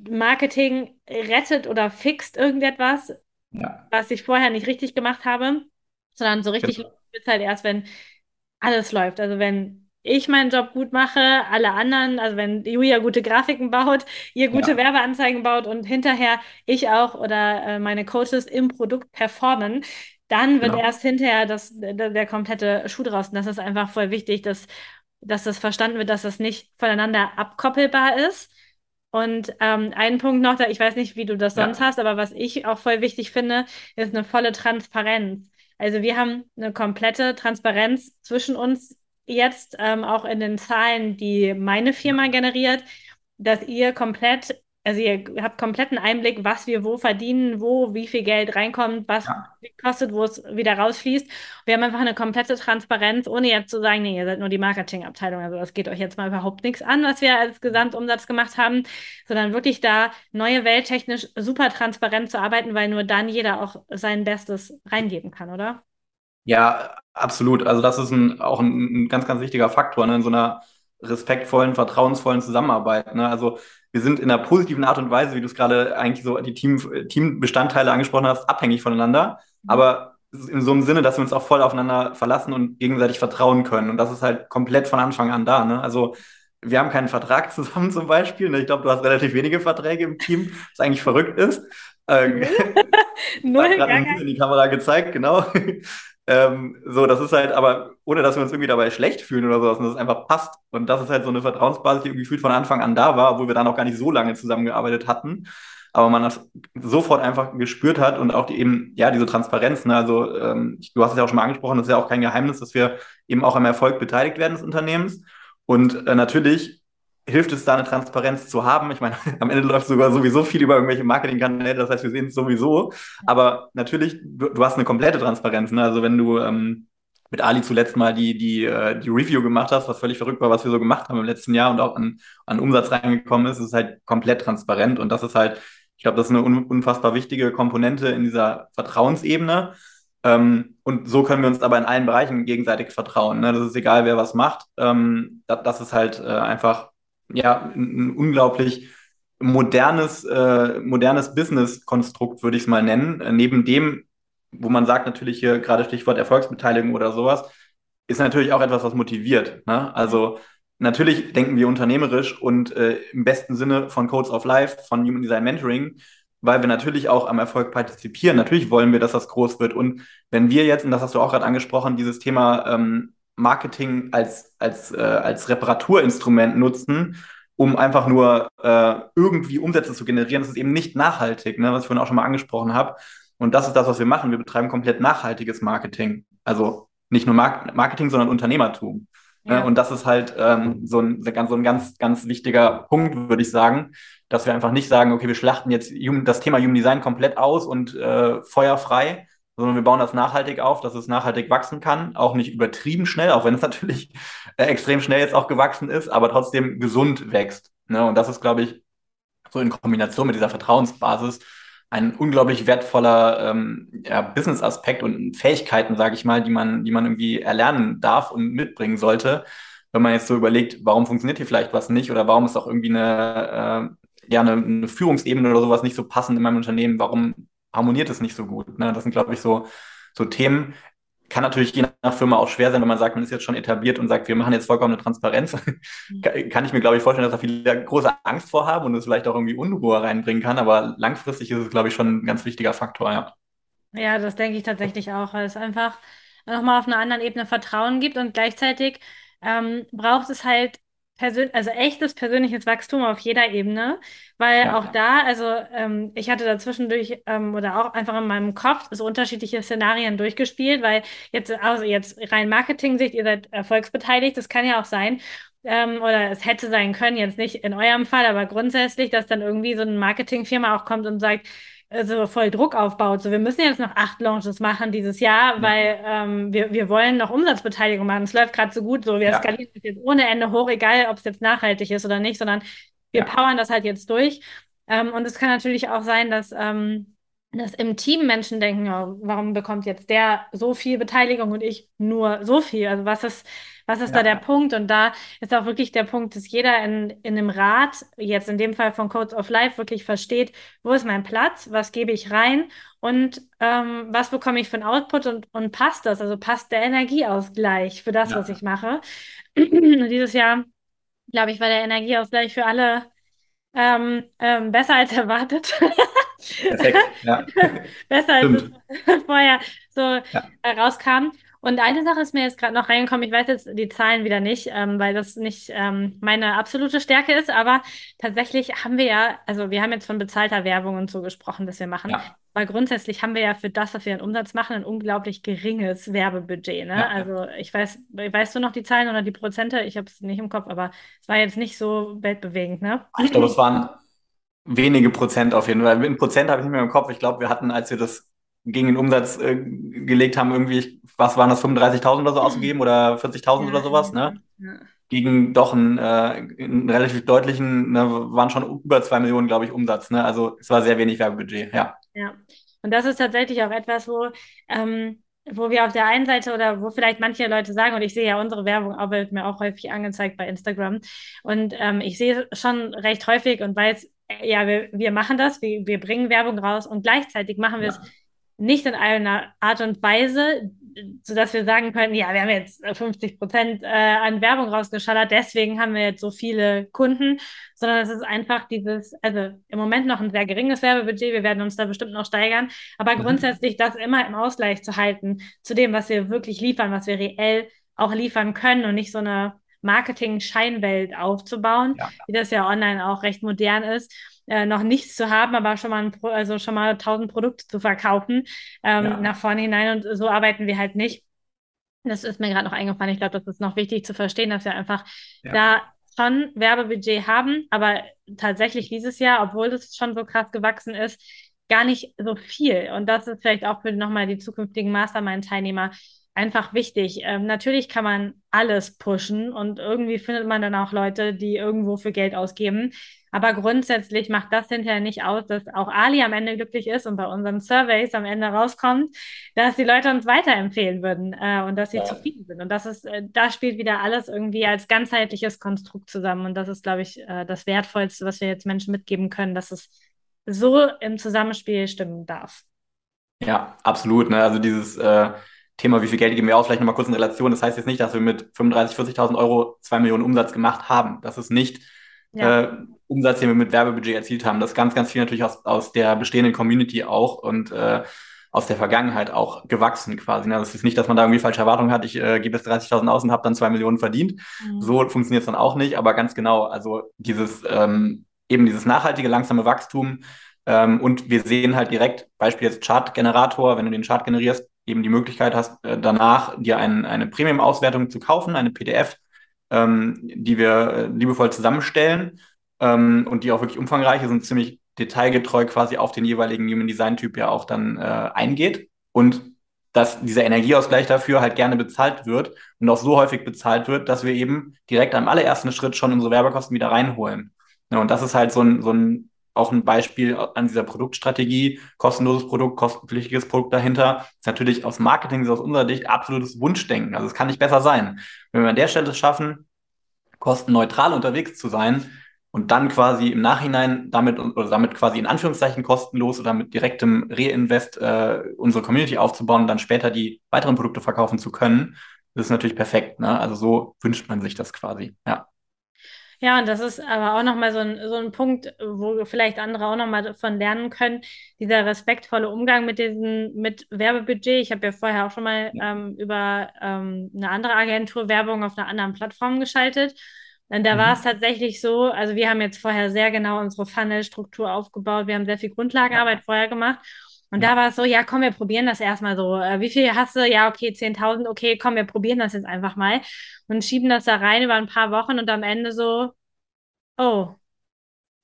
S1: Marketing rettet oder fixt irgendetwas,
S2: Ja,
S1: was ich vorher nicht richtig gemacht habe, sondern so richtig
S2: genau.
S1: wird es halt erst, wenn alles läuft. Also wenn ich meinen Job gut mache, alle anderen, also wenn Julia gute Grafiken baut, ihr gute
S2: Ja,
S1: Werbeanzeigen baut und hinterher ich auch oder äh, meine Coaches im Produkt performen, dann wird
S2: genau.
S1: erst hinterher das, der, der komplette Schuh draus. Und das ist einfach voll wichtig, dass, dass das verstanden wird, dass das nicht voneinander abkoppelbar ist. Und ähm, ein Punkt noch, da ich weiß nicht, wie du das sonst
S2: Ja,
S1: hast, aber was ich auch voll wichtig finde, ist eine volle Transparenz. Also wir haben eine komplette Transparenz zwischen uns jetzt, ähm, auch in den Zahlen, die meine Firma generiert, dass ihr komplett, also ihr habt kompletten Einblick, was wir wo verdienen, wo wie viel Geld reinkommt, was
S2: ja,
S1: kostet, wo es wieder rausfließt. Wir haben einfach eine komplette Transparenz, ohne jetzt zu sagen, nee, ihr seid nur die Marketingabteilung. Also das geht euch jetzt mal überhaupt nichts an, was wir als Gesamtumsatz gemacht haben, sondern wirklich da neue welttechnisch super transparent zu arbeiten, weil nur dann jeder auch sein Bestes reingeben kann, oder?
S2: ja, absolut. Also das ist ein, auch ein, ein ganz, ganz wichtiger Faktor ne, in so einer respektvollen, vertrauensvollen Zusammenarbeit. Ne? Also wir sind in einer positiven Art und Weise, wie du es gerade eigentlich so die Team, Teambestandteile angesprochen hast, abhängig voneinander.
S1: Mhm.
S2: Aber in so einem Sinne, dass wir uns auch voll aufeinander verlassen und gegenseitig vertrauen können. Und das ist halt komplett von Anfang an da. Ne? Also wir haben keinen Vertrag zusammen zum Beispiel. Ne? Ich glaube, du hast relativ wenige Verträge im Team, was eigentlich verrückt ist. Äh, Null, gerade in die Kamera gezeigt, genau. Ähm, so, das ist halt, aber ohne dass wir uns irgendwie dabei schlecht fühlen oder sowas, und das einfach passt. Und das ist halt so eine Vertrauensbasis, die irgendwie gefühlt von Anfang an da war, obwohl wir da noch gar nicht so lange zusammengearbeitet hatten. Aber man das sofort einfach gespürt hat und auch die eben, ja, diese Transparenz. Ne? Also, ähm, du hast es ja auch schon mal angesprochen, das ist ja auch kein Geheimnis, dass wir eben auch am Erfolg beteiligt werden des Unternehmens. Und äh, natürlich hilft es da eine Transparenz zu haben. Ich meine, am Ende läuft sogar sowieso viel über irgendwelche Marketingkanäle, das heißt, wir sehen es sowieso. Aber natürlich, du, du hast eine komplette Transparenz. Ne? Also wenn du ähm, mit Ali zuletzt mal die, die, äh, die Review gemacht hast, was völlig verrückt war, was wir so gemacht haben im letzten Jahr und auch an, an Umsatz reingekommen ist, ist halt komplett transparent. Und das ist halt, ich glaube, das ist eine unfassbar wichtige Komponente in dieser Vertrauensebene. Ähm, und so können wir uns aber in allen Bereichen gegenseitig vertrauen. Ne? Das ist egal, wer was macht. Ähm, das, das, ist halt äh, einfach ja, ein, unglaublich modernes, äh, modernes Business-Konstrukt, würde ich es mal nennen. Äh, neben dem, wo man sagt, natürlich hier gerade Stichwort Erfolgsbeteiligung oder sowas, ist natürlich auch etwas, was motiviert. Ne? Also natürlich denken wir unternehmerisch und äh, im besten Sinne von Codes of Life, von Human Design Mentoring, weil wir natürlich auch am Erfolg partizipieren. Natürlich wollen wir, dass das groß wird. Und wenn wir jetzt, und das hast du auch gerade angesprochen, dieses Thema ähm, Marketing als, als, äh, als Reparaturinstrument nutzen, um einfach nur äh, irgendwie Umsätze zu generieren, das ist eben nicht nachhaltig, ne, was ich vorhin auch schon mal angesprochen habe. Und das ist das, was wir machen. Wir betreiben komplett nachhaltiges Marketing. Also nicht nur Mark Marketing, sondern Unternehmertum. Ne? Ja. Und das ist halt ähm, so, ein, so ein ganz, ganz wichtiger Punkt, würde ich sagen, dass wir einfach nicht sagen, okay, wir schlachten jetzt das Thema Human Design komplett aus und äh, feuerfrei, sondern wir bauen das nachhaltig auf, dass es nachhaltig wachsen kann, auch nicht übertrieben schnell, auch wenn es natürlich äh, extrem schnell jetzt auch gewachsen ist, aber trotzdem gesund wächst. Ne? Und das ist, glaube ich, so in Kombination mit dieser Vertrauensbasis ein unglaublich wertvoller ähm, ja, Business-Aspekt und Fähigkeiten, sage ich mal, die man, die man irgendwie erlernen darf und mitbringen sollte, wenn man jetzt so überlegt, warum funktioniert hier vielleicht was nicht oder warum ist auch irgendwie eine, äh, ja, eine, eine Führungsebene oder sowas nicht so passend in meinem Unternehmen, warum harmoniert es nicht so gut. Ne? Das sind, glaube ich, so, so Themen, kann natürlich je nach Firma auch schwer sein, wenn man sagt, man ist jetzt schon etabliert und sagt, wir machen jetzt vollkommen eine Transparenz. Mhm. kann ich mir, glaube ich, vorstellen, dass da viele große Angst vorhaben und es vielleicht auch irgendwie Unruhe reinbringen kann. Aber langfristig ist es, glaube ich, schon ein ganz wichtiger Faktor, ja.
S1: Ja, das denke ich tatsächlich auch, weil es einfach nochmal auf einer anderen Ebene Vertrauen gibt und gleichzeitig ähm, braucht es halt persön also echtes persönliches Wachstum auf jeder Ebene, weil ja. auch da, also ähm, ich hatte da zwischendurch ähm, oder auch einfach in meinem Kopf so unterschiedliche Szenarien durchgespielt, weil jetzt, also jetzt rein Marketing-Sicht, ihr seid erfolgsbeteiligt, das kann ja auch sein. Ähm, oder es hätte sein können, jetzt nicht in eurem Fall, aber grundsätzlich, dass dann irgendwie so eine Marketingfirma auch kommt und sagt, also voll Druck aufbaut. So, wir müssen jetzt noch acht Launches machen dieses Jahr, ja. weil ähm, wir, wir wollen noch Umsatzbeteiligung machen. Es läuft gerade so gut, so wir ja. skalieren das jetzt ohne Ende hoch, egal ob es jetzt nachhaltig ist oder nicht, sondern wir ja. powern das halt jetzt durch. Ähm, und es kann natürlich auch sein, dass ähm, dass im Team Menschen denken, oh, warum bekommt jetzt der so viel Beteiligung und ich nur so viel? Also was ist, was ist ja. da der Punkt? Und da ist auch wirklich der Punkt, dass jeder in, in einem Rat, jetzt in dem Fall von Codes of Life, wirklich versteht, wo ist mein Platz, was gebe ich rein und ähm, was bekomme ich für ein Output und, und passt das? Also passt der Energieausgleich für das, ja. was ich mache. Und dieses Jahr, glaube ich, war der Energieausgleich für alle ähm, ähm, besser als erwartet. Perfekt, ja. Besser als vorher so ja. Äh, rauskam. Und eine Sache ist mir jetzt gerade noch reingekommen, ich weiß jetzt die Zahlen wieder nicht, ähm, weil das nicht ähm, meine absolute Stärke ist, aber tatsächlich haben wir ja, also wir haben jetzt von bezahlter Werbung und so gesprochen, dass wir machen, ja. aber grundsätzlich haben wir ja für das, was wir an Umsatz machen, ein unglaublich geringes Werbebudget. Ne? Ja. Also ich weiß, weißt du noch die Zahlen oder die Prozente? Ich habe es nicht im Kopf, aber es war jetzt nicht so weltbewegend, ne?
S2: Ich glaube, es waren wenige Prozent auf jeden Fall. In Prozent habe ich nicht mehr im Kopf. Ich glaube, wir hatten, als wir das gegen den Umsatz äh, gelegt haben, irgendwie, was waren das, 35.000 oder so ausgegeben oder 40.000 ja, oder sowas, ne? Ja. Gegen doch einen, äh, einen relativ deutlichen, ne, waren schon über zwei Millionen, glaube ich, Umsatz, ne? Also es war sehr wenig Werbebudget, ja.
S1: Ja, und das ist tatsächlich auch etwas, wo, ähm, wo wir auf der einen Seite oder wo vielleicht manche Leute sagen, und ich sehe ja unsere Werbung auch, wird mir auch häufig angezeigt bei Instagram. Und ähm, ich sehe schon recht häufig und weiß, ja, wir, wir machen das, wir, wir bringen Werbung raus und gleichzeitig machen wir ja. es nicht in einer Art und Weise, sodass wir sagen können, ja, wir haben jetzt 50 Prozent äh, an Werbung rausgeschallert, deswegen haben wir jetzt so viele Kunden, sondern es ist einfach dieses, also im Moment noch ein sehr geringes Werbebudget, wir werden uns da bestimmt noch steigern, aber mhm. grundsätzlich das immer im Ausgleich zu halten zu dem, was wir wirklich liefern, was wir reell auch liefern können und nicht so eine Marketing-Scheinwelt aufzubauen, ja. wie das ja online auch recht modern ist äh, noch nichts zu haben, aber schon mal, ein, also schon mal tausend Produkte zu verkaufen ähm, ja. nach vorne hinein. Und so arbeiten wir halt nicht. Das ist mir gerade noch eingefallen. Ich glaube, das ist noch wichtig zu verstehen, dass wir einfach ja. da schon Werbebudget haben, aber tatsächlich dieses Jahr, obwohl es schon so krass gewachsen ist, gar nicht so viel. Und das ist vielleicht auch für nochmal die zukünftigen Mastermind-Teilnehmer einfach wichtig. Ähm, natürlich kann man alles pushen und irgendwie findet man dann auch Leute, die irgendwo für Geld ausgeben. Aber grundsätzlich macht das hinterher nicht aus, dass auch Ali am Ende glücklich ist und bei unseren Surveys am Ende rauskommt, dass die Leute uns weiterempfehlen würden äh, und dass sie ja. zufrieden sind. Und das ist, äh, da spielt wieder alles irgendwie als ganzheitliches Konstrukt zusammen. Und das ist, glaube ich, äh, das Wertvollste, was wir jetzt Menschen mitgeben können, dass es so im Zusammenspiel stimmen darf.
S2: Ja, absolut. Ne? Also dieses äh, Thema, wie viel Geld geben wir aus, vielleicht nochmal kurz in Relation. Das heißt jetzt nicht, dass wir mit 35.000, 40.000 Euro zwei Millionen Umsatz gemacht haben. Das ist nicht ja. äh, Umsatz, den wir mit Werbebudget erzielt haben. Das ist ganz, ganz viel natürlich aus, aus der bestehenden Community auch und äh, aus der Vergangenheit auch gewachsen quasi. Ne? Das ist nicht, dass man da irgendwie falsche Erwartungen hat, ich äh, gebe jetzt 30.000 aus und habe dann zwei Millionen verdient. Mhm. So funktioniert es dann auch nicht, aber ganz genau, also dieses ähm, eben dieses nachhaltige, langsame Wachstum ähm, und wir sehen halt direkt, Beispiel jetzt Chartgenerator, wenn du den Chart generierst, eben die Möglichkeit hast, äh, danach dir ein, eine Premium-Auswertung zu kaufen, eine PDF, ähm, die wir äh, liebevoll zusammenstellen ähm, und die auch wirklich umfangreich ist und ziemlich detailgetreu quasi auf den jeweiligen Human Design Typ ja auch dann äh, eingeht und dass dieser Energieausgleich dafür halt gerne bezahlt wird und auch so häufig bezahlt wird, dass wir eben direkt am allerersten Schritt schon unsere Werbekosten wieder reinholen. Ja, und das ist halt so ein, so ein auch ein Beispiel an dieser Produktstrategie, kostenloses Produkt, kostenpflichtiges Produkt dahinter, ist natürlich aus Marketing, aus unserer Sicht absolutes Wunschdenken. Also es kann nicht besser sein. Wenn wir an der Stelle schaffen, kostenneutral unterwegs zu sein und dann quasi im Nachhinein damit oder damit quasi in Anführungszeichen kostenlos oder mit direktem Reinvest äh, unsere Community aufzubauen dann später die weiteren Produkte verkaufen zu können, das ist natürlich perfekt. Ne? Also so wünscht man sich das quasi. Ja.
S1: Ja, und das ist aber auch nochmal so ein, so ein Punkt, wo vielleicht andere auch nochmal davon lernen können, dieser respektvolle Umgang mit diesem, mit Werbebudget. Ich habe ja vorher auch schon mal ähm, über ähm, eine andere Agentur Werbung auf einer anderen Plattform geschaltet. Und da mhm. war es tatsächlich so, also wir haben jetzt vorher sehr genau unsere Funnel-Struktur aufgebaut, wir haben sehr viel Grundlagenarbeit ja. vorher gemacht. Und ja. da war es so, ja, komm, wir probieren das erstmal so. Äh, wie viel hast du? Ja, okay, 10.000, okay, komm, wir probieren das jetzt einfach mal und schieben das da rein über ein paar Wochen und am Ende so, oh,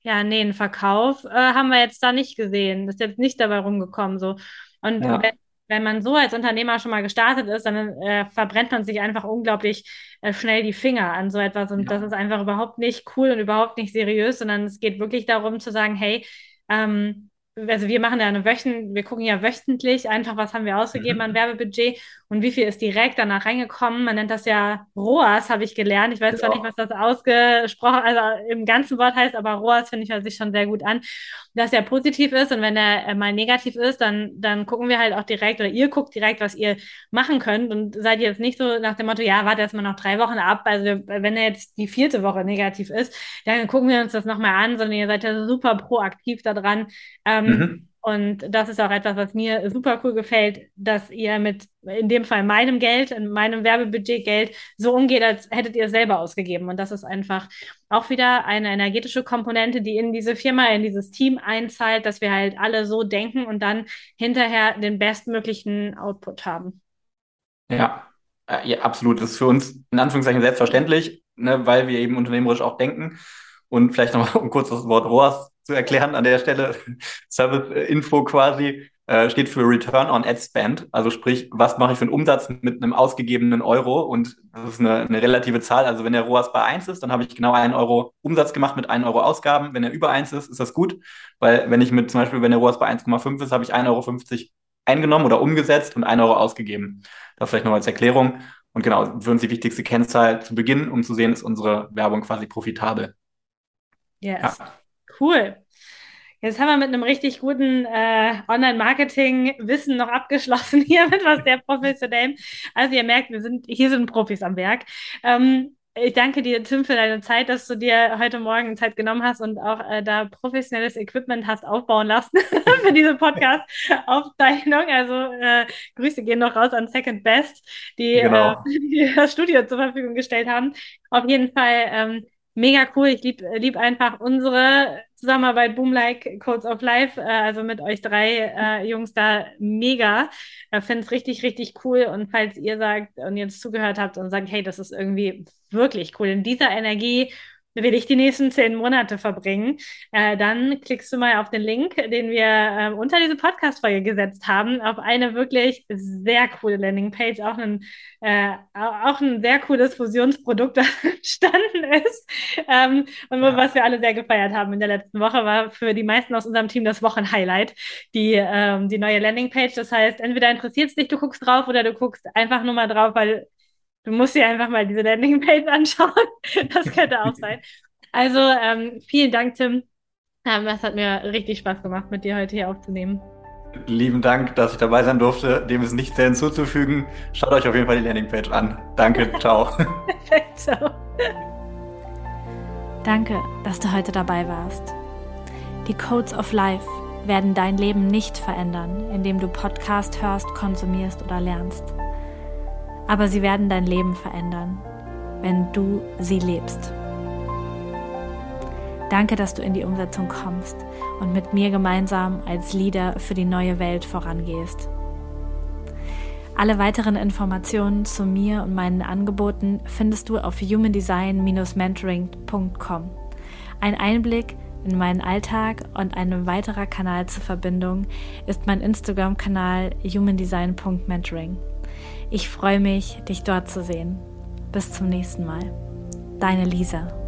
S1: ja, nee, einen Verkauf äh, haben wir jetzt da nicht gesehen. Das ist jetzt nicht dabei rumgekommen so. Und ja. wenn, wenn man so als Unternehmer schon mal gestartet ist, dann äh, verbrennt man sich einfach unglaublich äh, schnell die Finger an so etwas. Und ja. das ist einfach überhaupt nicht cool und überhaupt nicht seriös, sondern es geht wirklich darum zu sagen, hey, ähm, also wir machen ja eine Wöchen, wir gucken ja wöchentlich einfach, was haben wir ausgegeben mhm. an Werbebudget und wie viel ist direkt danach reingekommen. Man nennt das ja ROAS, habe ich gelernt. Ich weiß ja. zwar nicht, was das ausgesprochen, also im ganzen Wort heißt, aber ROAS finde ich hört sich schon sehr gut an, dass er positiv ist und wenn er äh, mal negativ ist, dann, dann gucken wir halt auch direkt oder ihr guckt direkt, was ihr machen könnt und seid ihr jetzt nicht so nach dem Motto, ja, warte erstmal noch drei Wochen ab. Also wenn er jetzt die vierte Woche negativ ist, dann gucken wir uns das nochmal an, sondern ihr seid ja super proaktiv daran, ähm, mhm. Und das ist auch etwas, was mir super cool gefällt, dass ihr mit, in dem Fall meinem Geld, in meinem Werbebudget Geld, so umgeht, als hättet ihr es selber ausgegeben. Und das ist einfach auch wieder eine energetische Komponente, die in diese Firma, in dieses Team einzahlt, dass wir halt alle so denken und dann hinterher den bestmöglichen Output haben.
S2: Ja, äh, ja absolut. Das ist für uns in Anführungszeichen selbstverständlich, ne, weil wir eben unternehmerisch auch denken. Und vielleicht nochmal um kurz das Wort ROAS zu erklären an der Stelle. Service-Info quasi äh, steht für Return on Ad Spend. Also sprich, was mache ich für einen Umsatz mit einem ausgegebenen Euro? Und das ist eine, eine relative Zahl. Also wenn der ROAS bei 1 ist, dann habe ich genau einen Euro Umsatz gemacht mit 1 Euro Ausgaben. Wenn er über 1 ist, ist das gut. Weil wenn ich mit zum Beispiel, wenn der ROAS bei 1,5 ist, habe ich 1,50 Euro eingenommen oder umgesetzt und 1 Euro ausgegeben. Das vielleicht noch als Erklärung. Und genau, für uns die wichtigste Kennzahl zu Beginn, um zu sehen, ist unsere Werbung quasi profitabel.
S1: Yes. Ja. Cool. Jetzt haben wir mit einem richtig guten äh, Online-Marketing-Wissen noch abgeschlossen hier mit was sehr professionellem. Also ihr merkt, wir sind hier sind Profis am Werk. Ähm, ich danke dir, Tim, für deine Zeit, dass du dir heute Morgen Zeit genommen hast und auch äh, da professionelles Equipment hast aufbauen lassen für diese Podcast-Aufzeichnung. Also äh, Grüße gehen noch raus an Second Best, die, genau. äh, die das Studio zur Verfügung gestellt haben. Auf jeden Fall ähm, mega cool. Ich liebe lieb einfach unsere Zusammenarbeit Boomlike Codes of Life, äh, also mit euch drei äh, Jungs da mega. Ich finde es richtig, richtig cool. Und falls ihr sagt und jetzt zugehört habt und sagt, hey, das ist irgendwie wirklich cool, in dieser Energie will ich die nächsten zehn Monate verbringen, äh, dann klickst du mal auf den Link, den wir äh, unter diese Podcast-Folge gesetzt haben, auf eine wirklich sehr coole Landingpage, auch ein, äh, auch ein sehr cooles Fusionsprodukt, das entstanden ist. Ähm, und ja. was wir alle sehr gefeiert haben in der letzten Woche, war für die meisten aus unserem Team das Wochenhighlight, die, ähm, die neue Landingpage. Das heißt, entweder interessiert es dich, du guckst drauf, oder du guckst einfach nur mal drauf, weil Du musst dir einfach mal diese Landingpage anschauen. Das könnte auch sein. Also ähm, vielen Dank, Tim. Ähm, das hat mir richtig Spaß gemacht, mit dir heute hier aufzunehmen.
S2: Lieben Dank, dass ich dabei sein durfte. Dem ist nichts mehr hinzuzufügen. Schaut euch auf jeden Fall die Landingpage an. Danke, ciao. Perfekt, ciao.
S1: Danke, dass du heute dabei warst. Die Codes of Life werden dein Leben nicht verändern, indem du Podcast hörst, konsumierst oder lernst aber sie werden dein Leben verändern, wenn du sie lebst. Danke, dass du in die Umsetzung kommst und mit mir gemeinsam als Leader für die neue Welt vorangehst. Alle weiteren Informationen zu mir und meinen Angeboten findest du auf humandesign-mentoring.com. Ein Einblick in meinen Alltag und ein weiterer Kanal zur Verbindung ist mein Instagram-Kanal humandesign.mentoring. Ich freue mich, dich dort zu sehen. Bis zum nächsten Mal. Deine Lisa.